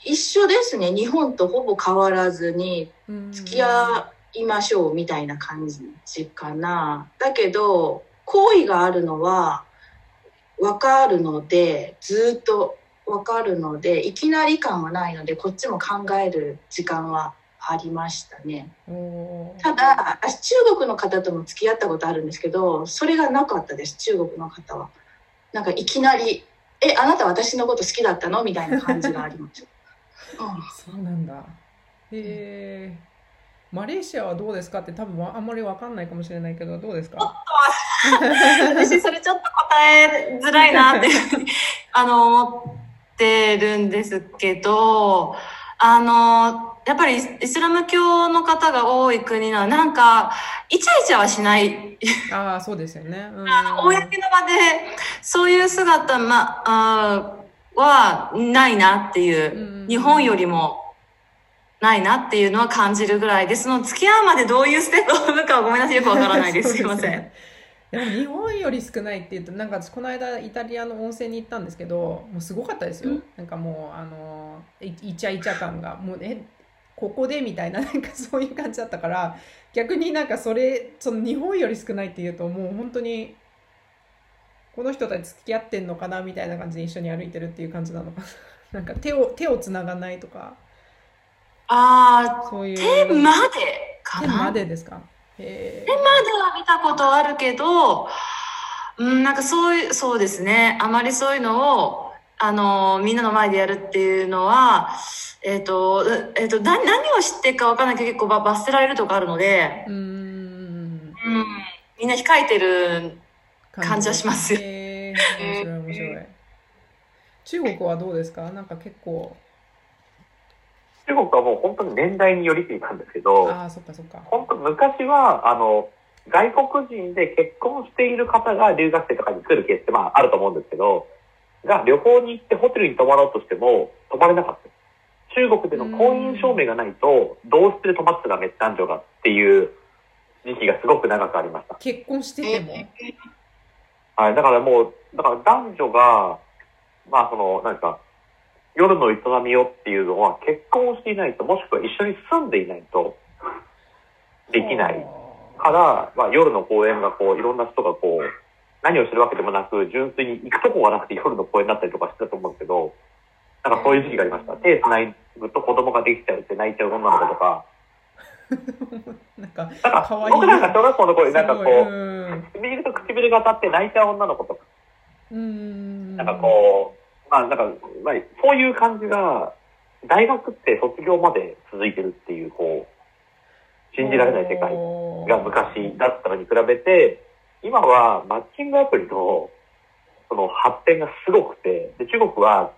一緒ですね。日本とほぼ変わらずに付き合いましょうみたいな感じかな。だけど、好意があるのはわかるので、ずっとわかるので、いきなり感はないので、こっちも考える時間はありましたね。ただ、私中国の方とも付き合ったことあるんですけど、それがなかったです、中国の方は。なんかいきなり、え、あなた私のこと好きだったの？みたいな感じがありました。うんそうなんだ。へえ。マレーシアはどうですかって多分あんまりわかんないかもしれないけど、どうですか？私それちょっと答えづらいなって あの思ってるんですけどあのやっぱりイスラム教の方が多い国なのなんかイチャイチャはしない。ああ、そうですよね。うん。公の場でそういう姿、ま、あーはないなっていう。うん日本よりもないなっていうのは感じるぐらいでその付き合うまでどういうステップを踏むかはごめんなさい。よくわからないです。すいません。でも日本より少ないって言うとなんか私この間イタリアの温泉に行ったんですけどもうすごかったですよ、うん。なんかもうあのいイチャイチャ感が。もうえここでみたいな なんかそういう感じだったから逆になんかそれその日本より少ないっていうともう本当にこの人たち付き合ってんのかなみたいな感じで一緒に歩いてるっていう感じなのかな。なんか手を手をつながないとか。あそういう。ー手までか手なまでですか？へ手までは見たことあるけど、うん、なんかそういう、そうですね。あまりそういうのを、あの、みんなの前でやるっていうのは、えっ、と、うえっ、と、何、何を知ってるかわからないけど結構ば罰せられるとかあるのでえ、うーん。うん、みんな控えてる、感じはしますよ。面白い面白い。中国はどうですか？なんか結構、中国はもう本当に年代によりすぎたんですけど、ああ、そっかそっか。本当昔は、あの、外国人で結婚している方が留学生とかに来るケースってまああると思うんですけど、が旅行に行ってホテルに泊まろうとしても泊まれなかった。中国での婚姻証明がないと、同室で泊まってたダメ男女がっていう時期がすごく長くありました。結婚してても？はい、だからもう、だから男女が、まあその、なんか、夜の営みをっていうのは結婚をしていないと、もしくは一緒に住んでいないとできないから、まあ夜の公園がこう、いろんな人がこう、何をしてるわけでもなく、純粋に行くとこがなくて夜の公園だったりとかしてたと思うんですけど、なんかそういう時期がありました。手繋ぐと子供ができちゃうって泣いちゃう女の子とか、なんか、僕なんか小学校の頃になんかこう、うん。唇と唇が当たって泣いちゃう女の子とか、うーん。なんかこう、まあなんか、まあそういう感じが、大学って卒業まで続いてるっていう、こう、信じられない世界が昔だったのに比べて、今はマッチングアプリのその発展がすごくて、で中国は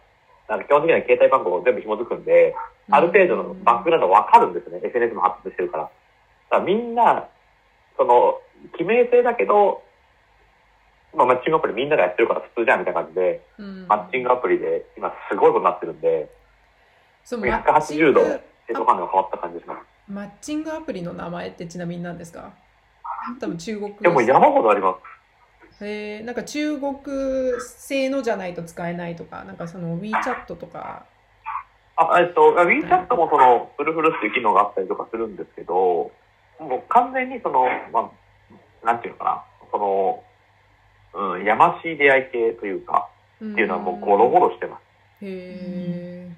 なんか基本的には携帯番号全部紐づくんで、ある程度のバックグラウンドわかるんですね。SNS も発達してるから。だからみんな、その、記名性だけど、まあ、マッチングアプリみんながやってるから普通じゃんみたいな感じで、うんマッチングアプリで今すごいことになってるんで、そうマッチン180度グヘッドハンドが変わった感じします。マッチングアプリの名前ってちなみに何ですか？多分中国でも山ほどあります。えー、なんか中国製のじゃないと使えないとか、なんかその WeChat とか、あ、えっと、WeChat もその、フルフルっていう機能があったりとかするんですけど、もう完全にその、まあ、なんていうのかな、その、うん、やましい出会い系というか、っっていうのはもうゴロゴロしてます。へ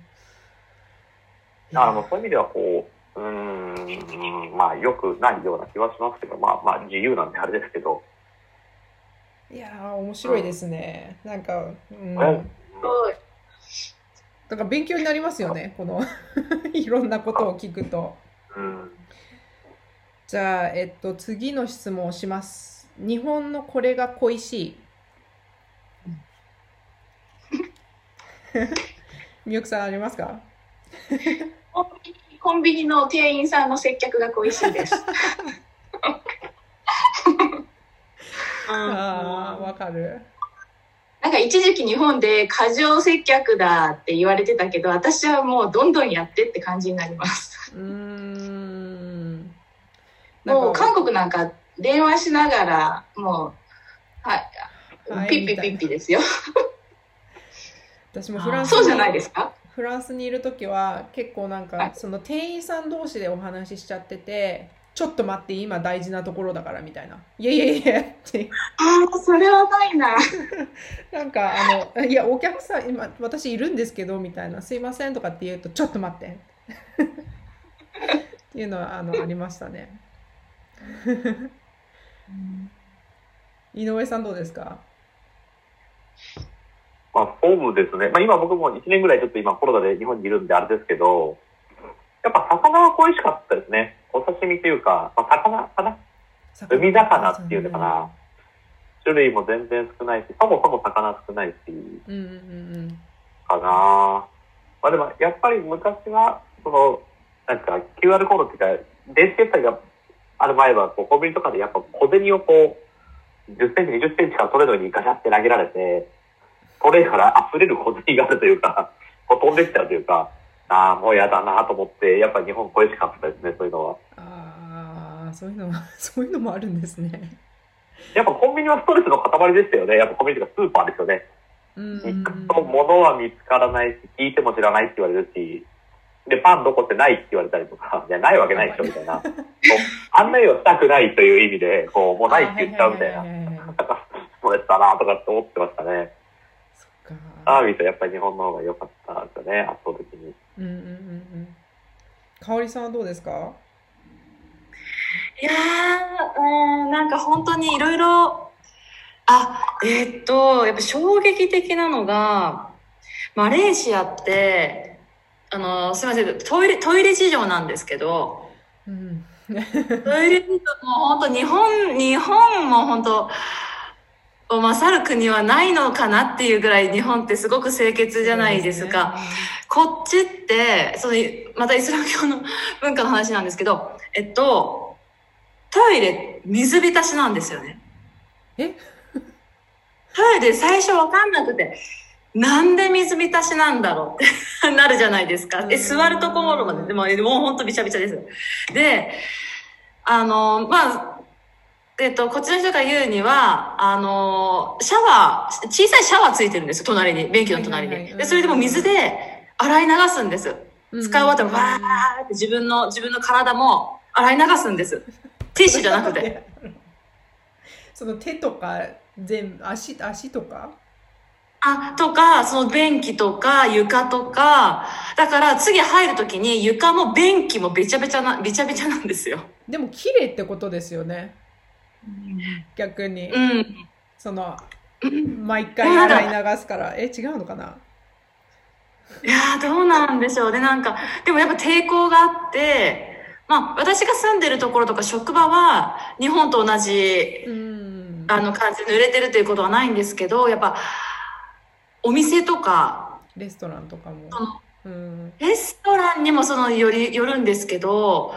ー。だからもうそういう意味ではこう、うーん、まあ良くないような気はしますけど、まあまあ自由なんであれですけど、いやー、面白いですね。なんか、うん。え？だすごい。から勉強になりますよね、この いろんなことを聞くと。うん。じゃあ、えっと、次の質問をします。日本のこれが恋しい。みゆくさんありますか？コンビニの店員さんの接客が恋しいです。ああ、わかる。なんか一時期日本で過剰接客だって言われてたけど、私はもうどんどんやってって感じになります。うーん。もう韓国なんか電話しながら、もう、はい、はいピッピピッピですよ。私もフランスそうじゃないですかフランスにいる時は結構なんかその店員さん同士でお話ししちゃっててちょっと待って今大事なところだからみたいな。いやいやいやって。ああ、それはないな。なんかあのいやお客さん今私いるんですけどみたいなすいませんとかって言うとちょっと待って。っていうのはあのありましたね。井上さんどうですか？まあそうですね。まあ今僕も1年ぐらいちょっと今コロナで日本にいるんであれですけど、やっぱ魚は恋しかったですね。お刺身というか、まあ魚かな？海魚っていうのかな？種類も全然少ないし、そもそも魚少ないし、うんうんうんかなまあでも、やっぱり昔は、その、なんか QR コードっていうか、電子決済がある前は、こうコンビニとかでやっぱ小銭をこう、10センチ、20センチからトレードにガシャって投げられて、トレーから溢れる小銭があるというか、飛んできちゃうというか、ああ、もうやだなと思って、やっぱ日本恋しかったですね、そういうのは。ああそういうのも そういうのもあるんですねやっぱコンビニはストレスの塊でしたよね。やっぱコンビニとかスーパーですよね。行くと物は見つからないし、聞いても知らないって言われるし、で、パンどこってないって言われたりとか、いや、ないわけないでしょ、みたいな。こう案内をしたくないという意味で、こう、もうないって言っちゃうみたいな。あはいはいはいはいはいストレスだなとかって思ってましたね。そっかサービスはやっぱり日本の方が良かったですよね、圧倒的に。うんうんうんうん。かおりさんはどうですか？いやー、うん、なんか本当にいろいろ、あ、えーっと、やっぱ衝撃的なのが、マレーシアって、あの、すみません、トイレ、トイレ事情なんですけど、うん。トイレ事情も本当日本、日本も本当、を勝る国はないのかなっていうぐらい日本ってすごく清潔じゃないですか。こっちって、その、またイスラム教の文化の話なんですけど、えっと、トイレ水浸しなんですよね。え？トイレ最初わかんなくて、なんで水浸しなんだろうって なるじゃないですか。え、座るところまで、でも、えもうほんとびちゃびちゃです。で、あの、まあ、えっと、こっちの人が言うには、あの、シャワー、小さいシャワーついてるんですよ、隣に、便器の隣に。で、それでも水で洗い流すんです。うん使い終わったら、わーって自分の、自分の体も洗い流すんです。ティッシュじゃなくて。その手とか、全部、足、足とか？あ、とか、その便器とか床とか、だから次入るときに床も便器もべちゃべちゃな、べちゃべちゃなんですよ。でも綺麗ってことですよね。逆に。うん。その、毎回洗い流すから。え、違うのかな？いやー、どうなんでしょうね。なんか、でもやっぱ抵抗があって、まあ、私が住んでるところとか職場は、日本と同じ、うん。あの、感じで濡れてるということはないんですけど、やっぱ、お店とか、レストランとかもうんレストランにもそのより、よるんですけど、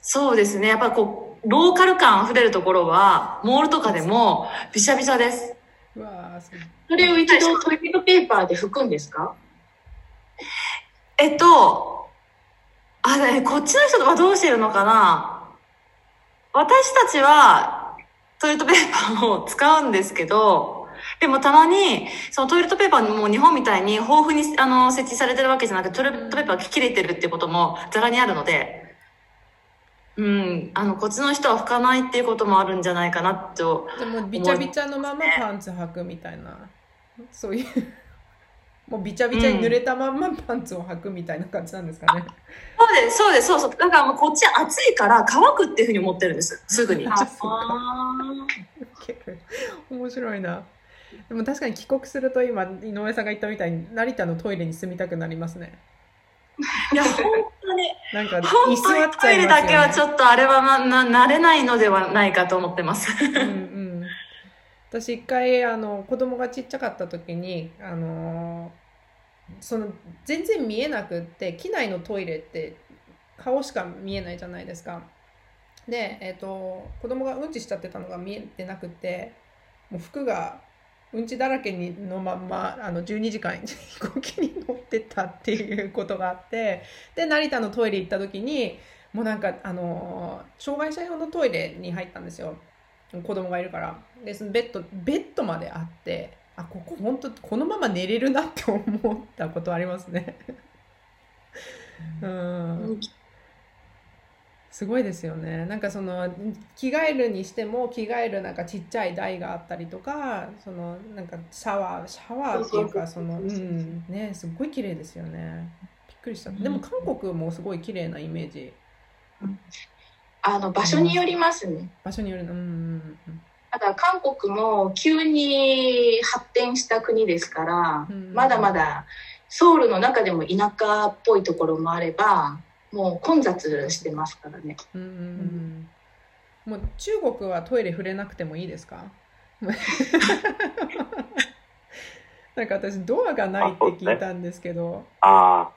そうですね。やっぱこう、ローカル感溢れるところは、モールとかでも、びしゃびしゃです。うわそれを一度トイレットペーパーで拭くんですか？えっと、あれ、こっちの人はどうしてるのかな？私たちはトイレットペーパーを使うんですけど、でもたまに、そのトイレットペーパーも日本みたいに豊富にあの設置されてるわけじゃなくて、トイレットペーパーが切れてるってこともざらにあるので、うん、あの、こっちの人は拭かないっていうこともあるんじゃないかなと。でもびちゃびちゃのままパンツ履くみたいなそういう もうびちゃびちゃに濡れたまんまパンツを履くみたいな感じなんですかね、そうです、そうです、そうそう。だからもうこっち暑いから乾くっていうふうに思ってるんです。すぐに。あウケる面白いなでも確かに帰国すると今井上さんが言ったみたいに成田のトイレに住みたくなりますねいや、本当に。なんか本当にトイレだけはちょっとあれはな、な、慣れないのではないかと思ってます。うんうん、私一回あの子供がちっちゃかった時にあのその全然見えなくって機内のトイレって顔しか見えないじゃないですか。で、えっと子供がうんちしちゃってたのが見えてなくてもう服がうんちだらけにのまんまあの12時間飛行機に乗ってたっていうことがあってで成田のトイレ行った時にもうなんかあの障害者用のトイレに入ったんですよ。子供がいるから。でそのベッドベッドまであってあここ本当このまま寝れるなって思ったことありますね。うんすごいですよね。なんかその着替えるにしても着替えるなんかちっちゃい台があったりとかそのなんかシャワーシャワーっていうかそのうん。ねすごい綺麗ですよね。びっくりした。でも韓国もすごい綺麗なイメージ。あの、場所によりますね。場所によるの。うんうんただ韓国も急に発展した国ですから、うん。まだまだソウルの中でも田舎っぽいところもあれば、もう混雑してますからね。うんうんうんもう中国はトイレ触れなくてもいいですか？なんか私ドアがないって聞いたんですけどああ、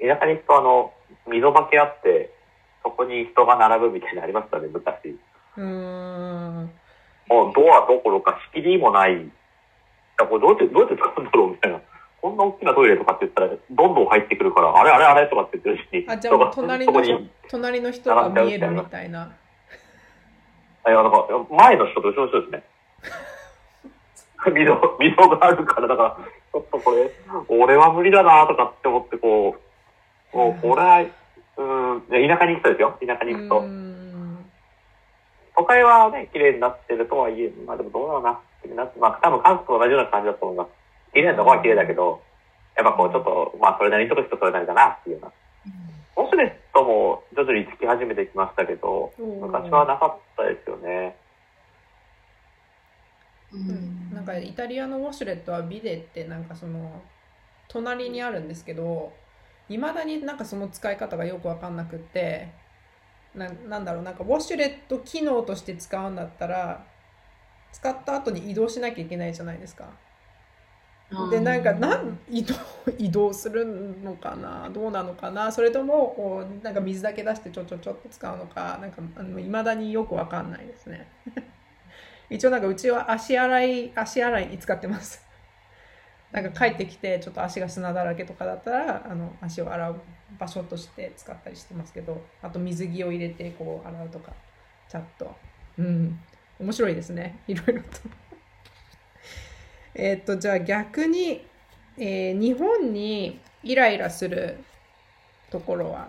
田舎に行くとあの、溝ばけあって、そこに人が並ぶみたいなのありましたね、昔。うーんもうドアどころか仕切りもない。これどうやって、どうやって使うんだろうみたいな。こんな大きなトイレとかって言ったら、どんどん入ってくるから、あれあれあれとかって言ってるし、あじゃあ隣の隣の人が見えるみたいなあいや、なんか、前の人と後ろの人ですね。溝、溝があるから、だから、ちょっとこれ、俺は無理だなとかって思って、こう、もう、これは、うん、田舎に行くとですよ。田舎に行くと。都会はね、綺麗になってるとはいえ、まあでもどうだろうな。まあ多分韓国と同じような感じだと思います。綺麗なとこは綺麗だけど、やっぱこうちょっと、まあそれなりにとこ人それなりだなっていうような。ウォシュレットも徐々につき始めてきましたけど、昔はなかったですよね。うんなんかイタリアのウォシュレットはビデってなんかその隣にあるんですけどいまだになんかその使い方がよく分かんなくってななんだろうなんかウォシュレット機能として使うんだったら使った後に移動しなきゃいけないじゃないですか。でなんかなん移動移動するのかな？どうなのかな？それともこうなんか水だけ出してちょちょちょっと使うのか？なんかいまだによくわかんないですね。一応なんかうちは足洗い足洗いに使ってます。なんか帰ってきてちょっと足が砂だらけとかだったらあの足を洗う場所として使ったりしてますけどあと水着を入れてこう洗うとかちゃんとうん。面白いですね。いろいろとえっと、じゃあ逆に、えー日本にイライラするところは？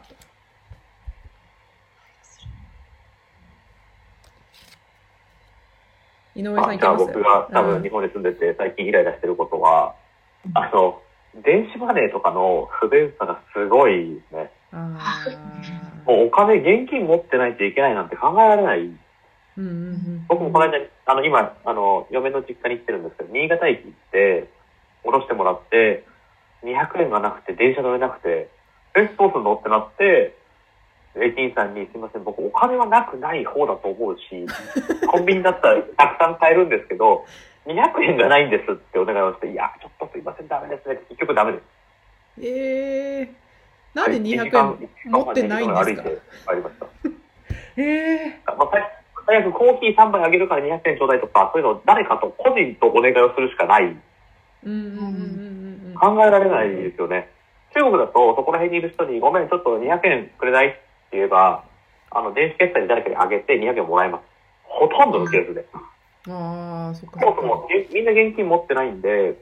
井上さんいす？僕が多うん分日本に住んでて最近イライラしてることは、あの、電子マネーとかの不便さがすごいですね。あもうお金、現金持ってないといけないなんて考えられない。ーうんうんうん僕もこの間、あの、今、あの、嫁の実家に行ってるんですけど、新潟駅行って、降ろしてもらって、200円がなくて、電車乗れなくて、え、どうすんの？ってなって、駅員さんに、すいません、僕お金はなくない方だと思うし、コンビニだったらたくさん買えるんですけど、200円がないんですってお願いをして、いや、ちょっとすいません、ダメですね。結局ダメです。ええなんで一時200間円持ってないんですか？ええまあ、最最悪コーヒー3杯あげるから200円ちょうだいとか、そういうのを誰かと個人とお願いをするしかない。考えられないですよね。中国だとそこら辺にいる人にごめん、ちょっと200円くれない？って言えば、あの、電子決済で誰かにあげて200円もらえます。ほとんどのケースで。ああそっかそもそもえみんな現金持ってないんで、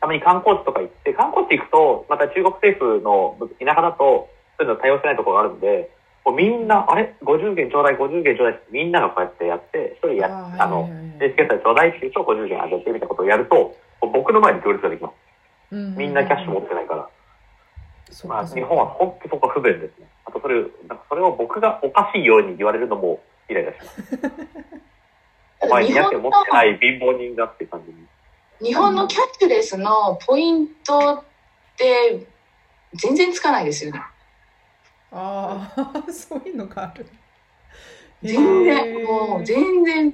たまに観光地とか行って、観光地行くと、また中国政府の田舎だと、そういうの対応してないところがあるんで、もうみんな、あれ ?50 元ちょうだい、50元ちょうだいってみんながこうやってやって、一人や、あーあの電子決済ちょうだいって言うと50元あげてみたいなことをやると、僕の前に行列ができます。みんなキャッシュ持ってないから。まあ、日本は本当にそこが不便ですね。あとそれ、なんかそれを僕がおかしいように言われるのもイライラします。お前200日本円持ってない貧乏人がって感じに。日本のキャッシュレスのポイントって全然つかないですよね。ああそういうのがある。全へ然、ー。もう全然、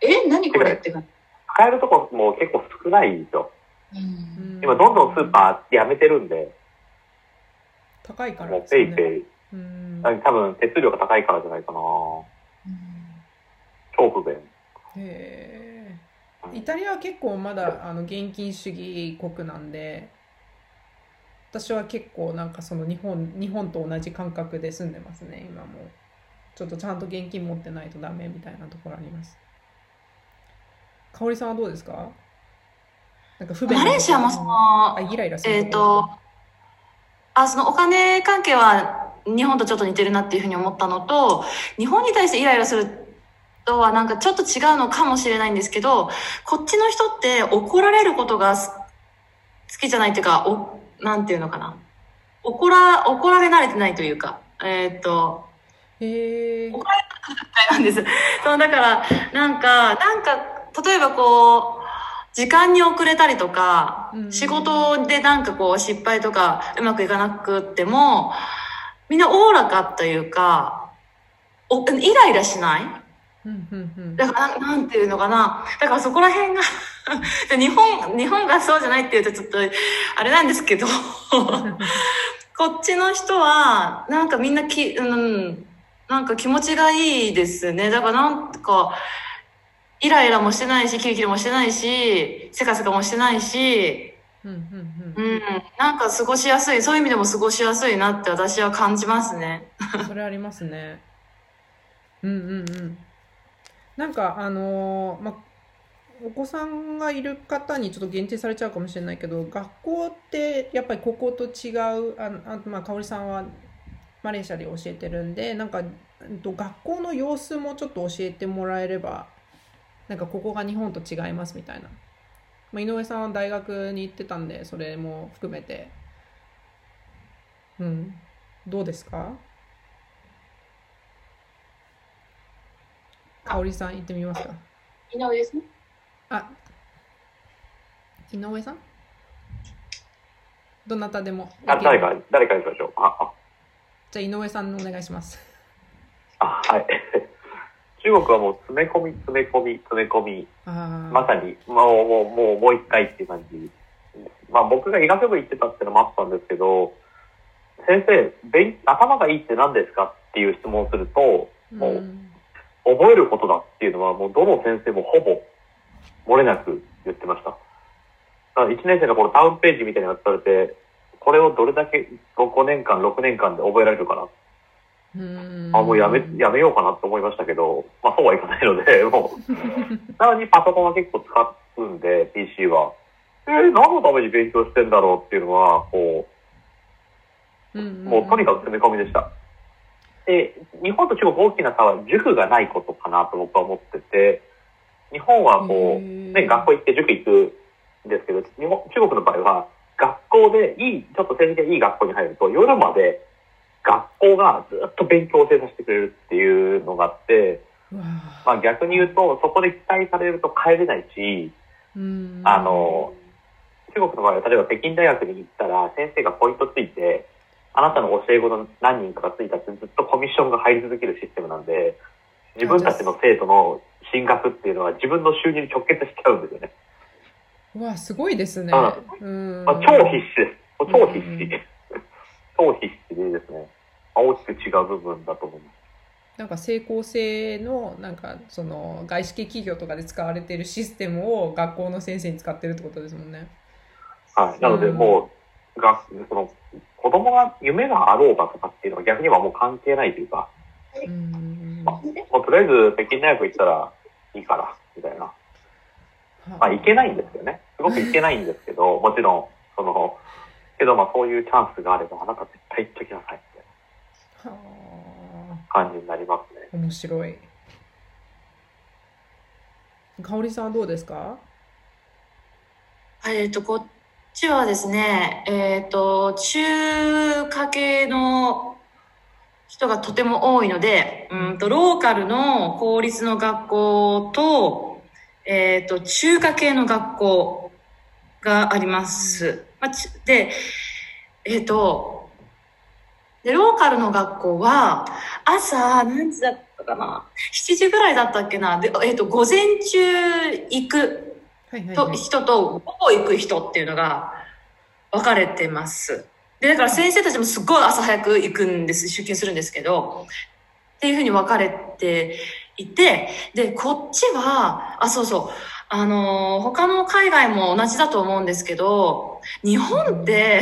え、何これって感じ。使えるとこも結構少ないんですよ。うん。今どんどんスーパーやめてるんで、高いからですよね。ペイペイ、うん。多分手数料が高いからじゃないかな。超不便。へえイタリアは結構まだあの現金主義国なんで私は結構なんかその日本日本と同じ感覚で住んでますね今も。ちょっとちゃんと現金持ってないとダメみたいなところあります。香織さんはどうですか？なんか不便なマレーシアもそのあイライラするえっ、と、あ、そのお金関係は日本とちょっと似てるなっていうふうに思ったのと、日本に対してイライラするとはなんかちょっと違うのかもしれないんですけど、こっちの人って怒られることがす好きじゃないっていうか、お、なんていうのかな。怒ら、怒られ慣れてないというか、えっ、と、へえなんです。そう、だから、なんか、なんか、例えばこう、時間に遅れたりとかうん、仕事でなんかこう失敗とかうまくいかなくっても、みんなおおらかというか、おイライラしない？だからな、なんていうのかな。だからそこら辺がで 日本、日本がそうじゃないっていうとちょっと、あれなんですけど、こっちの人は、なんかみんなき、うん、なんか気持ちがいいですね。だからなんか、イライラもしてないし、キリキリもしてないし、せかせかもしてないし、うんうんうん、なんか過ごしやすい、そういう意味でも過ごしやすいなって私は感じますね。うんそれありますねうんうんうんなんかあのーまお子さんがいる方にちょっと限定されちゃうかもしれないけど学校ってやっぱりここと違うああまあ香織さんはマレーシアで教えてるんでなんか学校の様子もちょっと教えてもらえればなんかここが日本と違いますみたいな、まあ、井上さんは大学に行ってたんでそれも含めて。うん。どうですか？香織さん行ってみますか？井上ですね。あ井上さん？どなたでもあ、誰か、誰かにしましょう。あ、じゃあ井上さんお願いしますあ、あはい。中国はもう詰め込み、詰め込み、詰め込み、あーまさに、もう、もう、もう、もう一回っていう感じ。まあ僕が医学部行ってたってのもあったんですけど、先生、勉頭がいいって何ですかっていう質問をすると、もううん覚えることだっていうのはもうどの先生もほぼ漏れなく言ってました。だから1年生の頃タウンページみたいなのやられて、これをどれだけ5年間、6年間で覚えられるかな。うんあ、もうやめ、やめようかなと思いましたけど、まあそうはいかないので、もう、なのにパソコンは結構使うんで、PC は。えー、何のために勉強してんだろうっていうのは、こうんう、もうとにかく詰め込みでした。で、日本と中国大きな差は塾がないことかなと僕は思ってて、日本はこう、ね、学校行って塾行くんですけど、日本、中国の場合は、学校でいい、ちょっと成績がいい学校に入ると、夜まで学校がずっと勉強を教えさせてくれるっていうのがあって、まあ逆に言うと、そこで期待されると帰れないし、うん。あの、中国の場合は例えば北京大学に行ったら先生がポイントついて、あなたの教え子の何人かがついたってずっとコミッションが入り続けるシステムなんで、自分たちの生徒の進学っていうのは自分の収入に直結しちゃうんですよね。うわ、すごいですね。あうん。まあ、超必死です。超必うん死。超必死でですね、まあ大きく違う部分だと思います。なんか成功性のなんかその外資系企業とかで使われているシステムを学校の先生に使ってるってことですもんね。はい。なので、うんもう、が、その、子供が夢があろうがとかっていうのは逆にはもう関係ないというか、うん。もうとりあえず北京大学行ったらいいから、みたいな。まあ、いけないんですよね。すごくいけないんですけど、もちろん、その、けどまあそういうチャンスがあれば、あなた絶対行っときなさい、みたいはな感じになりますね。あ、面白い。香織さんはどうですか？えっ、と、こっちはですね、えっ、と、中華系の人がとても多いので、うんと、ローカルの公立の学校と、えっ、と、中華系の学校があります。まあ、ちで、えっ、と、で、ローカルの学校は、朝、何時だったかな ?7 時ぐらいだったっけな？で、えっ、と、午前中行くとはいはいはい。人と午後行く人っていうのが分かれてます。で、だから先生たちもすっごい朝早く行くんです、出勤するんですけど、っていうふうに分かれていて、で、こっちは、あ、そうそう、あのー他の海外も同じだと思うんですけど、日本って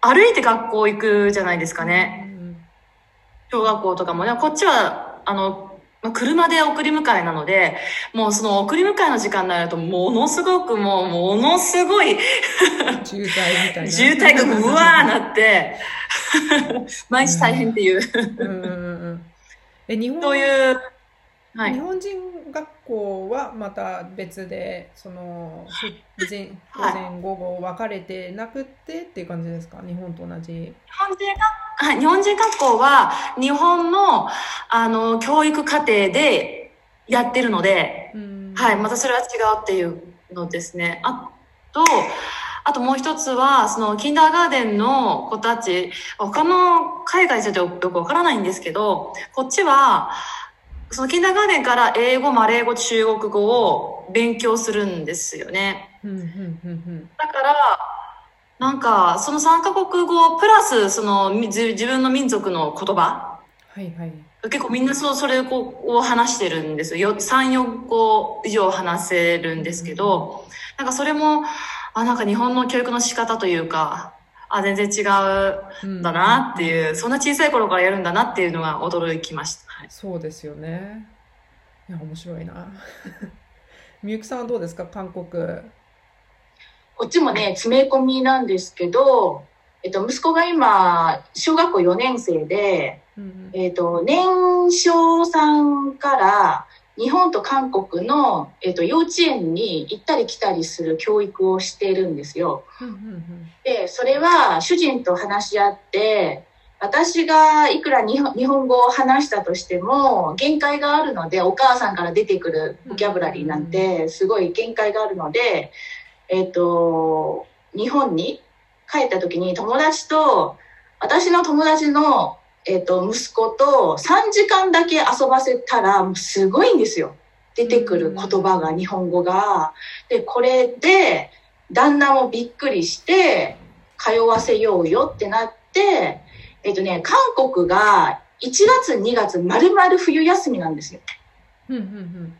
歩いて学校行くじゃないですかね。うん小学校とかもね、こっちは、あの、まあ車で送り迎えなので、もうその送り迎えの時間になると、ものすごくもう、ものすごい渋滞みたいな。渋滞がうわーなって、毎日大変っていう、うんうん。え、日本そういう、はい。日本人学校はまた別で、その、ふ前午はい前午後分かれてなくってっていう感じですか？日本と同じ。日本人学はい、日本人学校は日本の、あの、教育課程でやってるので、うんはい、またそれは違うっていうのですね。あと、あともう一つは、その、キンダーガーデンの子たち、他の海外じゃよくわからないんですけど、こっちは、そのキンダーガーデンから英語、マレー語、中国語を勉強するんですよね。うんうんうんだから、なんか、その3カ国語、プラス、その、み自自分の民族の言葉うん。はいはい。結構みんなそう、それをを話してるんですよ。よ3、4個以上話せるんですけど、なんかそれも、あ、なんか日本の教育の仕方というか、あ、全然違うんだなっていう、そんな小さい頃からやるんだなっていうのが驚きました。はいそうですよね。いや、面白いな。みゆきさんはどうですか？韓国。こっちもね、詰め込みなんですけど、えっと、息子が今、小学校4年生で、うんえっと、年少さんから日本と韓国の、えっと、幼稚園に行ったり来たりする教育をしているんですよ。で、それは主人と話し合って、私がいくら日本日本語を話したとしても限界があるので、お母さんから出てくるボキャブラリーなんてすごい限界があるので、えっ、と、日本に帰った時に友達と、私の友達の、えっ、と、息子と3時間だけ遊ばせたら、すごいんですよ。出てくる言葉が、日本語が。で、これで、旦那もびっくりして、通わせようよってなって、えっ、とね、韓国が1月、2月、丸々冬休みなんですよ。うんうんうん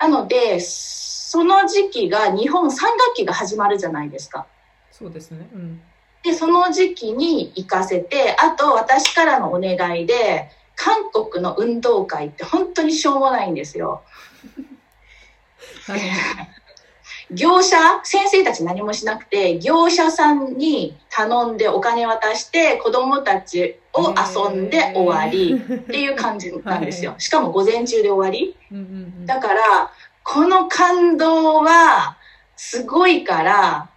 なので、その時期が日本3学期が始まるじゃないですか。そうですね。うん。で、その時期に行かせて、あと私からのお願いで、韓国の運動会って本当にしょうもないんですよ。はい。業者、先生たち何もしなくて、業者さんに頼んでお金渡して、子供たちを遊んで終わりっていう感じなんですよ。はしかも午前中で終わり。だから、この感動はすごいから、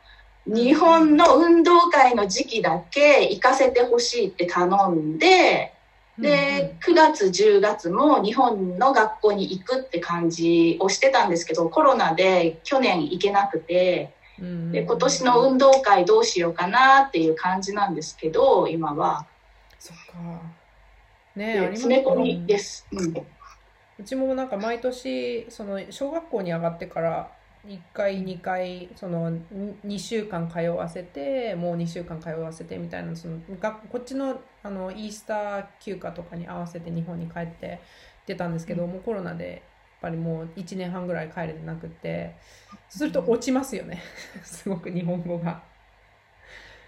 日本の運動会の時期だけ行かせてほしいって頼んで、で、9月、10月も日本の学校に行くって感じをしてたんですけど、コロナで去年行けなくて、で、今年の運動会どうしようかなっていう感じなんですけど、今は。そっか。ね詰め込みです。うん。うちもなんか毎年その小学校に上がってから1回2回その2週間通わせてもう2週間通わせてみたいなそのがこっちのあのイースター休暇とかに合わせて日本に帰って出たんですけど、もうコロナでやっぱりもう1年半ぐらい帰れてなくってすると落ちますよね。すごく日本語が。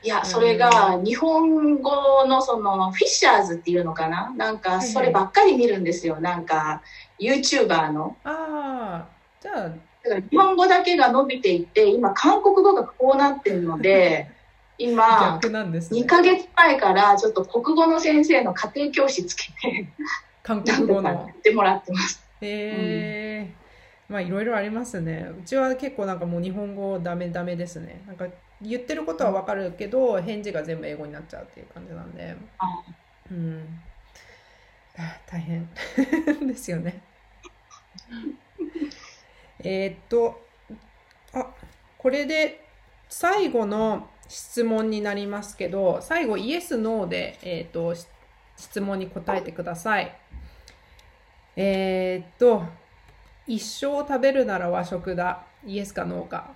いや、それが日本語のそのフィッシャーズっていうのかな？なんかそればっかり見るんですよ。なんか YouTuber の。ああじゃあだから日本語だけが伸びていって、今韓国語がこうなってるので、今、逆なんですね2。ヶ月前からちょっと国語の先生の家庭教師つけて、韓国語の。ってもらってます。へえまあいろいろありますね。うちは結構なんかもう日本語ダメダメですね。なんか言ってることはわかるけど、返事が全部英語になっちゃうっていう感じなんで。あうん。あ大変 ですよね。えーっと、あ、これで最後の質問になりますけど、最後イエス、ノーで、えーっと、し質問に答えてください。えーっと、一生食べるなら和食だ。イエスかノーか。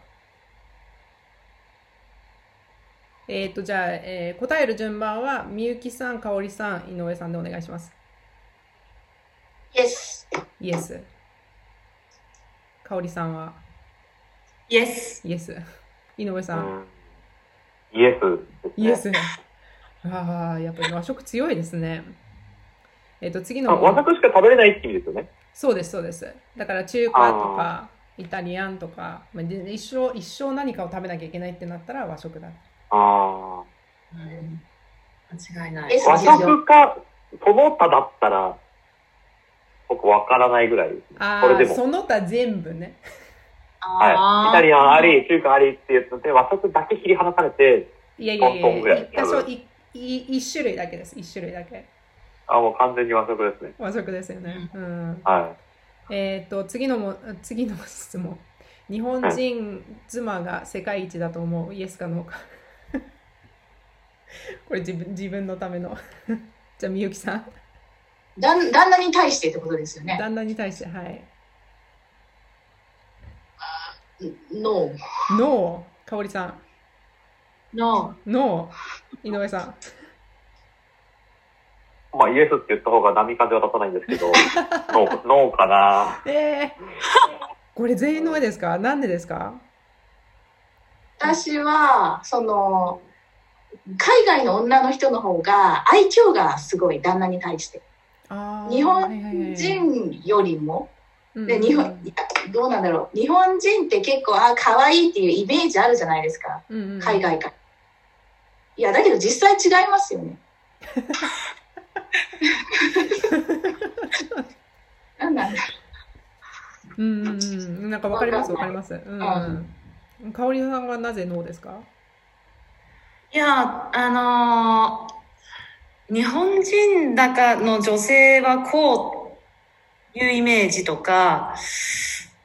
えーっと、じゃあ、えー答える順番は、みゆきさん、かおりさん、井上さんでお願いします。Yes. イエス。かおりさんは、イエス。イエス。井上さ。うんんイエスね。イエス。ああ、やっぱり和食強いですね。えっ、と、次のあ和食しか食べれないって意味ですよね。そうです、そうです。だから中華とか、イタリアンとか、まあ、で一生、一生何かを食べなきゃいけないってなったら和食だ。あ間違いない。あ。和食か、その他だったら、僕わからないぐらいですね。ああ、これでも。その他全部ね。はい。イタリアンあり、中華ありって言って、和食だけ切り離されて、いやいやいやいやい、多少いい一種類だけです。一種類だけ。あ、もう完全に和食ですね。和食ですよね。うん。はえっ、と、次のも、次の質問。日本人妻が世界一だと思うイエスかノーか。これ自分自分のための。じゃあ、みゆきさん。旦旦那に対してってことですよね。旦那に対して、はい。No. ノー、かおりさん。の、ノー、井上さん。い。まあ、イエスって言った方が波風は立たないんですけど、ノー、ノーかな。えー、これ全員の絵ですか？なんでですか？私は、その、海外の女の人の方が愛嬌がすごい、旦那に対して。日本人よりも、うんで日本どうなんだろう。日本人って結構あ可愛いっていうイメージあるじゃないですか。うんうん。海外から。いやだけど実際違いますよね。なんなんだうんうんうん。なんかわかりますわかります。うんうん。かおりさんはなぜノーですか？いや、あのー日本人だかの女性はこういうイメージとか、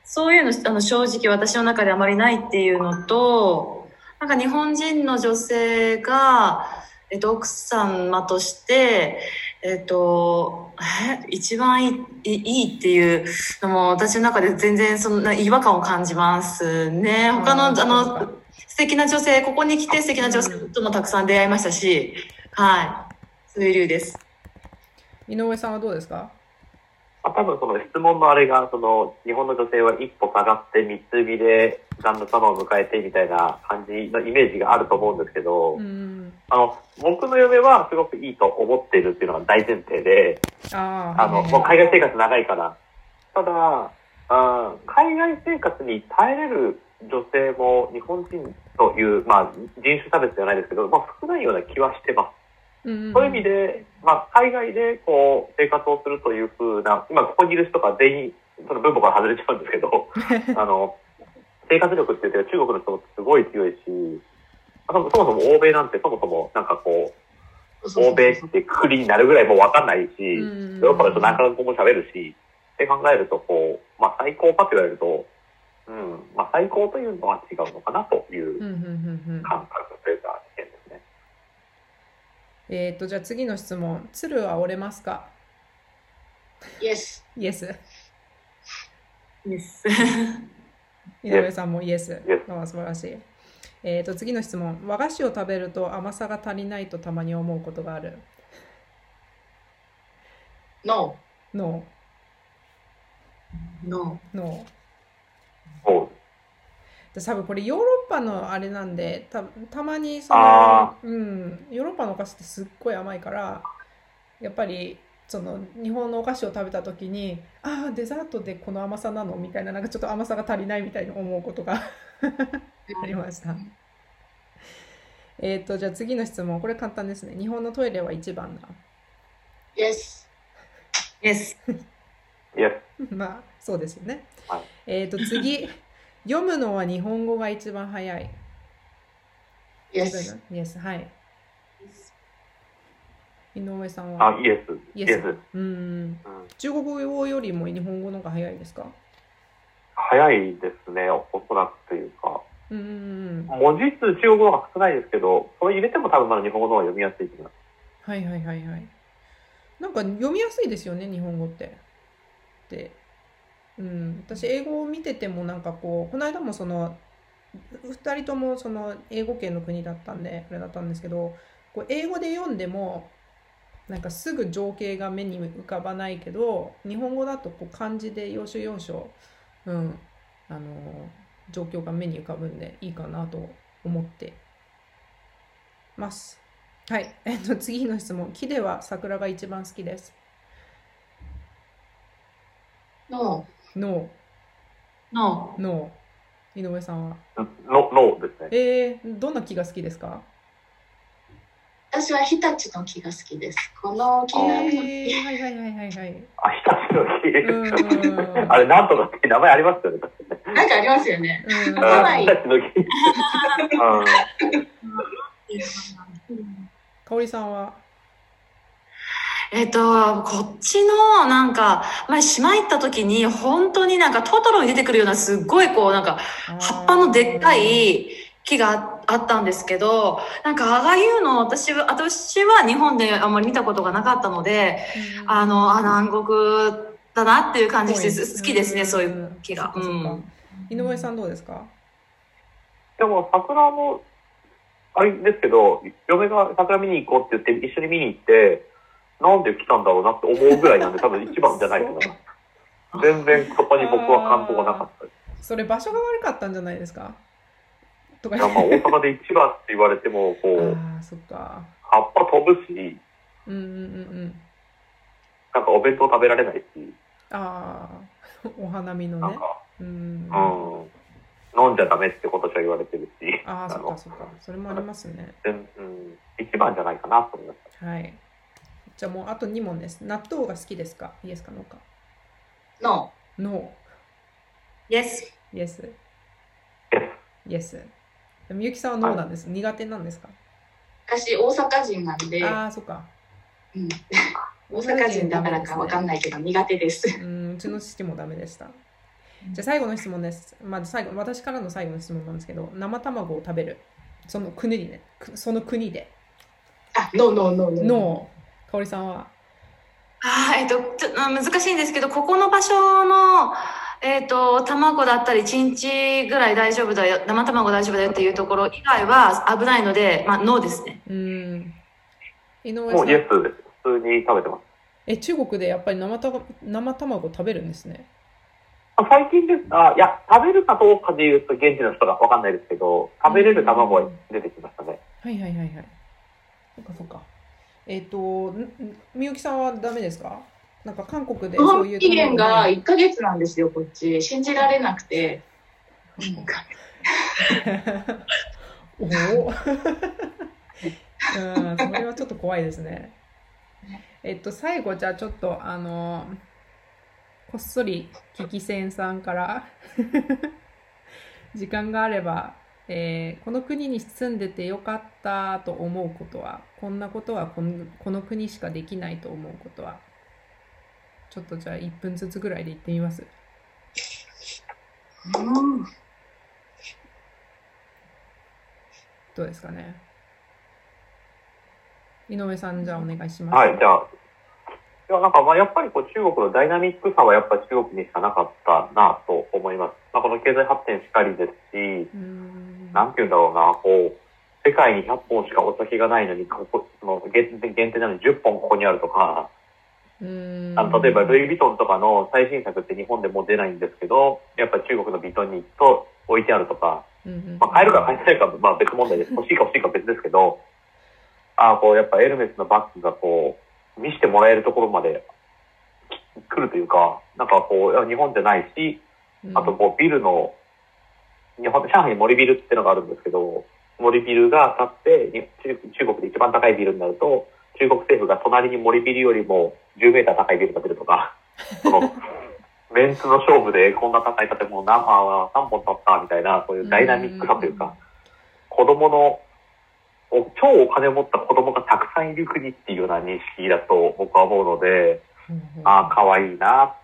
そういうの、あの、正直私の中であまりないっていうのと、なんか日本人の女性が、えっと、奥様として、えっと、え、一番いいいいっていうのも私の中で全然そんな違和感を感じますね。他の、あのか、素敵な女性、ここに来て素敵な女性ともたくさん出会いましたし、はい。そういう理由です。井上さんはどうですか？まあ、多分その質問のあれが、その、日本の女性は一歩下がって三つ指で旦那様を迎えてみたいな感じのイメージがあると思うんですけど、うん。あの、僕の嫁はすごくいいと思っているっていうのが大前提で、ああ、あの、はいもう海外生活長いから。ただ、うん、海外生活に耐えれる女性も日本人という、まあ、人種差別じゃないですけど、まあ、少ないような気はしてます。うんそういう意味で、まあ、海外でこう生活をするというふうな、今ここにいる人とか全員、その分母から外れちゃうんですけど、あの、生活力っていうと中国の人もすごい強いし、そもそも欧米なんてそもそもなんかこう、欧米ってくくりになるぐらいもうわかんないし、ヨうん。ーロッパだと何カ国語も喋るし、って考えるとこう、まあ最高かと言われると、うん、まあ最高というのは違うのかなという感覚というか。えっと、じゃあ次の質問。鶴は折れますか？Yes イエス。です。井上さんもイエス。Yes ああ素晴らしい。えっ、と、次の質問。和菓子を食べると甘さが足りないとたまに思うことがある。の、ノの。ー、ノー。もで多分これヨーロッパのあれなんでたたまにそあの、うん、ヨーロッパのお菓子ってすっごい甘いからやっぱりその日本のお菓子を食べた時にああデザートでこの甘さなの？みたいななんかちょっと甘さが足りないみたいに思うことがありました。えっとじゃあ次の質問。これ簡単ですね。日本のトイレは一番だ Yes。Yes。う、イエまあそうですよね、はい。えっと次読むのは日本語が一番早い Yes。Yes はい井上さんス。は？あ、イエス。イエス。うんうん中国語よりも日本語の方が早いですか？早いですね、おそらくというか。うんうんうん文字数中国語の方が少ないですけど、それ入れても多分まだ日本語の方が読みやすいと思います。はいはいはいはいなんか読みやすいですよね日本語ってでうん私英語を見ててもなんかこうこの間もその2人ともその英語圏の国だったんであれだったんですけどこう英語で読んでもなんかすぐ情景が目に浮かばないけど日本語だとこう漢字で要所要所、うん、あの状況が目に浮かぶんでいいかなと思ってます。はい、えっと次の質問。木では桜が一番好きです。の、ノの。ー、ノー。井上さんは。の、のですね。えー、どんな木が好きですか？私は日立の木が好きです。この木あが、えー、はいはいはいはいはい。あ、日立のうん木。あれ、なんとかって名前ありますよね。なんかありますよね。うん日立の木。うんかおりさんは？えっと、こっちの、なんか、前島行った時に、本当になんかトトロに出てくるようなすっごいこう、なんか、葉っぱのでっかい木があったんですけど、なんかああいうの私は、私は日本であんまり見たことがなかったので、うん。あの、あ、南国だなっていう感じして好きですね、んそういう木が。うん。井上さんどうですか？でも、桜も、あれですけど、嫁が桜見に行こうって言って、一緒に見に行って、なんで来たんだろうなって思うぐらいなんで、多分一番じゃないと思います。全然そこに僕は感動がなかったです。それ場所が悪かったんじゃないですか？とかいや、まあ、大阪で一番って言われても、こう、そっか。葉っぱ飛ぶし、うんうんうんうん。なんかお弁当食べられないし、ああ、お花見のね。なんか、うん。うん、飲んじゃダメってことしか言われてるし、ああ、そっのかそっか。それもありますね。全うん、一番じゃないかなと思いました。はい。じゃあもうあと2問です。納豆が好きですか？イエスかノーか？の、ノ Yes。ー。イエス。えイエス。みゆきさんはノーなんです？苦手なんですか？私大阪人なんで、ああ、そっか。うん、大阪人だからかわかんないけど苦手です。うん、うちの父もダメでした。じゃあ最後の質問です。まず最後、私からの最後の質問なんですけど、生卵を食べる。その国にね、くその国で。あ、ノーノーノーノー。ノー。かおりさんは？あーえっと、ちょあ難しいんですけど、ここの場所の、えっと、卵だったり、1日ぐらい大丈夫だよ、生卵大丈夫だよっていうところ以外は危ないので、まあ、ノーですね。うん。井上もさん？うイエスです。普通に食べてます。え、中国でやっぱり生た生卵食べるんですね。あ最近です。あ、いや、食べるかどうかで言うと現地の人がわかんないですけど、食べれる卵は出てきましたね。はいはいはいはい。そっかそっか。えっ、と、んんみゆきさんはダメですか？なんか韓国で日そういう本期限が卵1ヶ月なんですよ、こっち。信じられなくて。おお。うん、それはちょっと怖いですね。えっと、最後、じゃあちょっと、あの、こっそり、キキセンさんから、時間があれば、えーこの国に住んでてよかったと思うことは、こんなことはこのこの国しかできないと思うことは、ちょっとじゃあ1分ずつぐらいで言ってみます。うんどうですかね？井上さん、じゃあお願いします。はい、じゃあ、いや、なんかまあやっぱりこう中国のダイナミックさはやっぱり中国にしかなかったなと思います。まあ、この経済発展しかりですし、うん。なんて言うんだろうな、こう、世界に100本しかお酒がないのに、ここその限定限定なのに10本ここにあるとか、うん。あの例えばルイ・ヴィトンとかの最新作って日本でもう出ないんですけど、やっぱり中国のヴィトンに行くと置いてあるとか、まあ、買えるか買えないかはまあ別問題です。欲しいか欲しいかは別ですけど、ああ、こうやっぱエルメスのバッグがこう、見せてもらえるところまでき来るというか、なんかこう、日本じゃないし、あとこうビルの、日本、上海に森ビルっていうのがあるんですけど、森ビルが建って、に中中国で一番高いビルになると、中国政府が隣に森ビルよりも10メーター高いビルが出るとか、その、メンツの勝負でこんな高い建物何本建ったみたいな、そういうダイナミックさというか、子供の、お超お金を持った子供がたくさんいる国っていうような認識だと僕は思うので、ああ、可愛いな、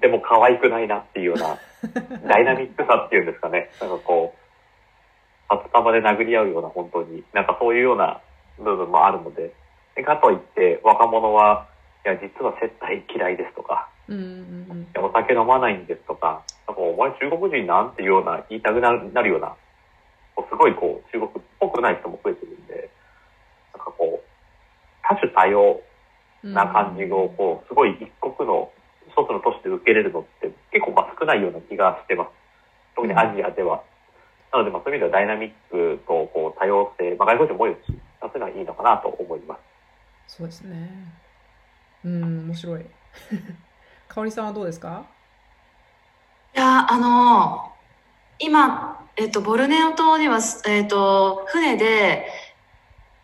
でも可愛くないなっていうような、ダイナミックさっていうんですかね。なんかこう、札束で殴り合うような本当に、なんかそういうような部分もあるので、でかといって若者は、いや、実は接待嫌いですとか、うんうんいやお酒飲まないんですとか、なんかお前中国人なんていうような言いたくなるような、すごいこう中国っぽくない人も増えてるんで、なんかこう、多種多様うんな感じを、こう、すごい一国の一つの都市で受け入れるのって結構まあ少ないような気がしてます。特にアジアでは。なのでまあそういう意味ではダイナミックとこう多様性、まあ外国人も多いですし、そういうのはいいのかなと思います。そうですね。うん、面白い。かおりさんはどうですか？いや、あの、今、えっと、ボルネオ島には、えっと、船で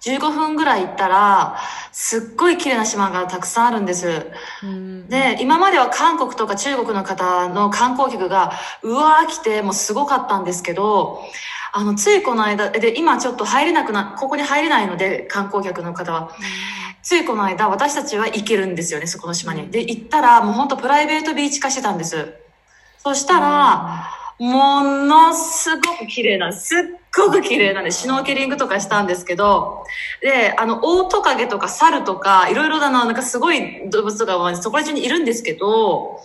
15分ぐらい行ったら、すっごい綺麗な島がたくさんあるんです。うんで、今までは韓国とか中国の方の観光客が、うわー来て、もうすごかったんですけど、あの、ついこの間、で、今ちょっと入れなくな、ここに入れないので、観光客の方は。ついこの間、私たちは行けるんですよね、そこの島に。で、行ったら、もう本当プライベートビーチ化してたんです。そしたら、ものすごく綺麗な、すっごく綺麗なんで、シュノーケリングとかしたんですけど、で、あの、オオトカゲとか猿とか、いろいろなの、なんかすごい動物とかはそこら中にいるんですけど、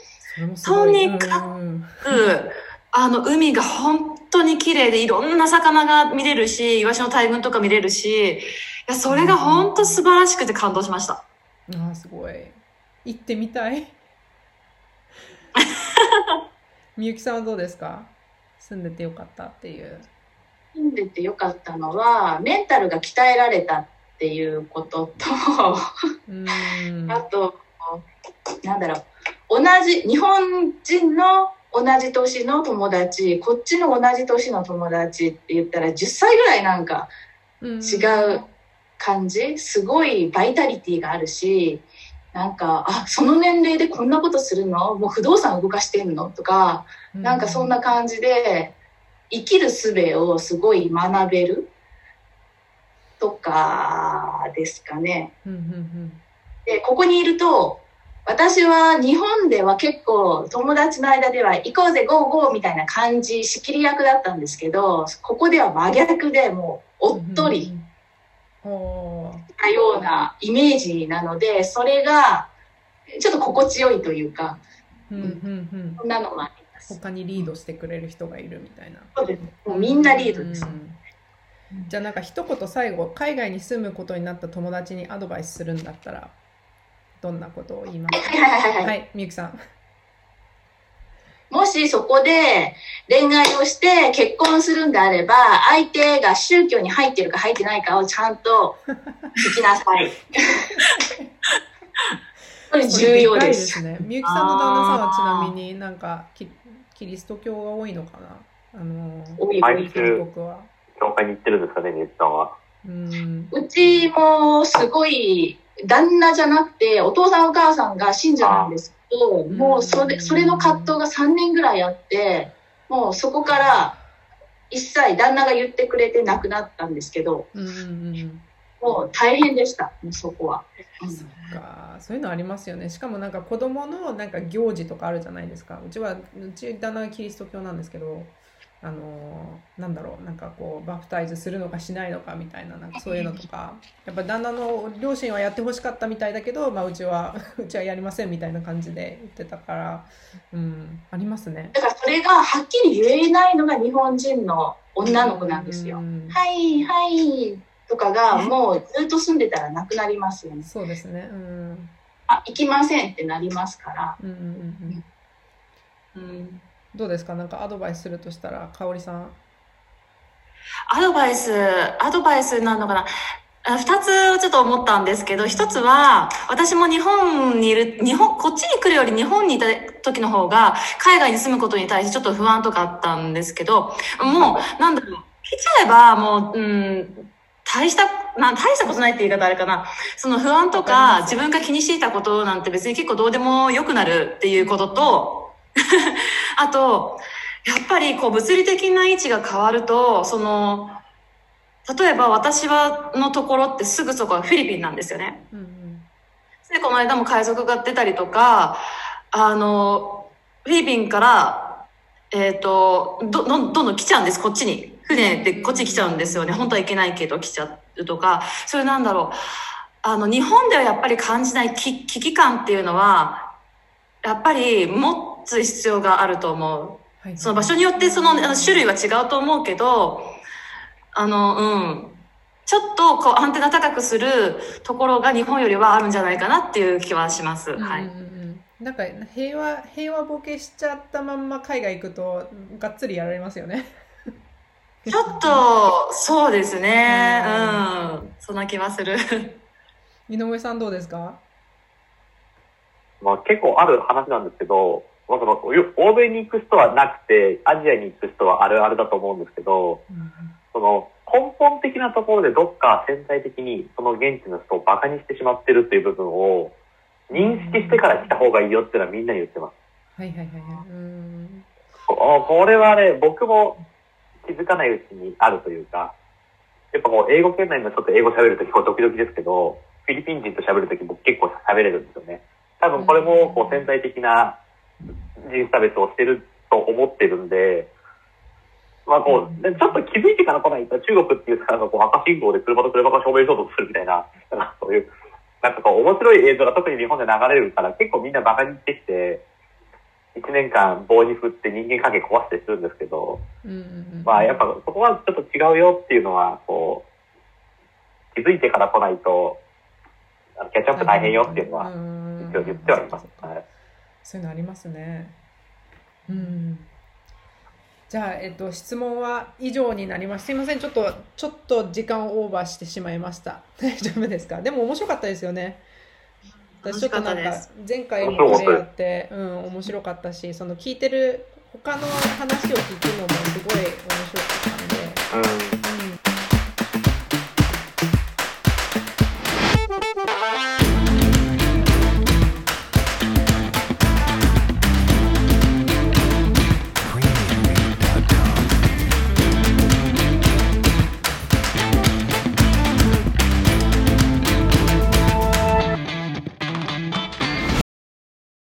とにかくあの、海が本当に綺麗で、いろんな魚が見れるし、イワシの大群とか見れるし、いや、それが本当素晴らしくて感動しました。あーすごい。行ってみたい。みゆきさんはどうですか？住んでてよかったっていう。住んでてよかったのは、メンタルが鍛えられたっていうことと、うん。あと、なんだろう、同じ、日本人の同じ年の友達、こっちの同じ年の友達って言ったら10歳ぐらいなんかうん違う感じ、すごいバイタリティがあるし、なんか、あ、その年齢でこんなことするの？もう不動産動かしてんの？とか、なんかそんな感じで、生きる術をすごい学べる？とかですかね。で、ここにいると、私は日本では結構友達の間では行こうぜゴーゴーみたいな感じ仕切り役だったんですけどここでは真逆でもうおっとりたようなイメージなのでそれがちょっと心地よいというかうんうんうん。そんなのもあります。他にリードしてくれる人がいるみたいな。そうですもうみんなリードです。うんじゃあなんか一言最後海外に住むことになった友達にアドバイスするんだったらどんなことを言いますはいはいはいかはい。はいみゆきさんもしそこで恋愛をして結婚するんであれば、相手が宗教に入ってるか入ってないかをちゃんと聞きなさい。これ重要で。すすねみゆきさんの旦那さんはちなみになんかキキリスト教が多いのかな？あのはい多い多い韓国は教会に行ってるんですかね、みゆきさんは。うんうちもすごい、旦那じゃなくて、お父さんお母さんが信者なんですけど、んもうそれ、それの葛藤が3年ぐらいあって、もうそこから一切旦那が言ってくれて亡くなったんですけど、うんもう大変でした、もうそこは。うんそっか。そういうのありますよね。しかもなんか子供のなんか行事とかあるじゃないですか。うちはうち旦那はキリスト教なんですけどあのなんだろうなんかこうバプタイズするのかしないのかみたいななんかそういうのとかやっぱ旦那の両親はやってほしかったみたいだけど、まあ、うちはうちはやりませんみたいな感じで言ってたから、うん、ありますね。だからそれがはっきり言えないのが日本人の女の子なんですよ。うんはい、はい、とかがもうずっと住んでたらなくなりますよね。そうですね。うんあ、行きませんってなりますから。うんうんうんうんうん。どうですか？なんかアドバイスするとしたら香織さん。アドバイス、アドバイスなのかな？あ二つちょっと思ったんですけど、一つは、私も日本にいる、日本、こっちに来るより日本にいた時の方が、海外に住むことに対してちょっと不安とかあったんですけど、もう、なんだろう、来ちゃえば、もう、うん、大した、な大したことないって言い方あれかな。その不安とわか自分が気にしていたことなんて別に結構どうでもよくなるっていうことと、あと、やっぱりこう物理的な位置が変わると、その、例えば私はのところってすぐそこはフィリピンなんですよね。うんうんで、この間も海賊が出たりとか、あの、フィリピンから、えっ、と、ど、どんどんどん来ちゃうんです、こっちに。船でこっちに来ちゃうんですよね。本当は行けないけど来ちゃうとか、それなんだろう。あの、日本ではやっぱり感じない危危機感っていうのは、やっぱり持つ必要があると思う。はいその場所によってその種類は違うと思うけど、あの、うん。ちょっとこうアンテナ高くするところが日本よりはあるんじゃないかなっていう気はします。はい。なんか平和平和ボケしちゃったまんま海外行くとがっつりやられますよね。ちょっと、そうですね。ううん。そんな気はする。井上さんどうですか？まあ、結構ある話なんですけど、まあ、そのよ欧米に行く人はなくて、アジアに行く人はあるあるだと思うんですけど、その根本的なところでどっか潜在的にその現地の人をバカにしてしまってるっていう部分を認識してから来た方がいいよっていうのはみんなに言ってます。はいはいはいはい。うんここれはね、僕も気づかないうちにあるというか、やっぱこう、英語圏内の人と英語喋るとき、こう、ドキドキですけど、フィリピン人と喋るとき僕結構喋れるんですよね。多分これも、こう、潜在的な人種差別をしてると思ってるんで、まあこう、でちょっと気づいてから来ないと、中国っていうさ、こう赤信号で車と車が正面衝突するみたいな、なんかそういう、なんかこう、面白い映像が特に日本で流れるから、結構みんなバカにしてきて、一年間棒に振って人間関係壊してするんですけど、うんうんうん。まあやっぱそこはちょっと違うよっていうのは、こう、気づいてから来ないと、キャッチアップ大変よっていうのは、ん。一応言ってはいます。はいそういうのありますね。うん。じゃあ、えっと、質問は以上になります。すいません、ちょっと、ちょっと時間をオーバーしてしまいました。大丈夫ですか？でも面白かったですよね。私ちょっとなんか前回もこれやって、うん、面白かったし、その聞いてる他の話を聞くのもすごい面白かった。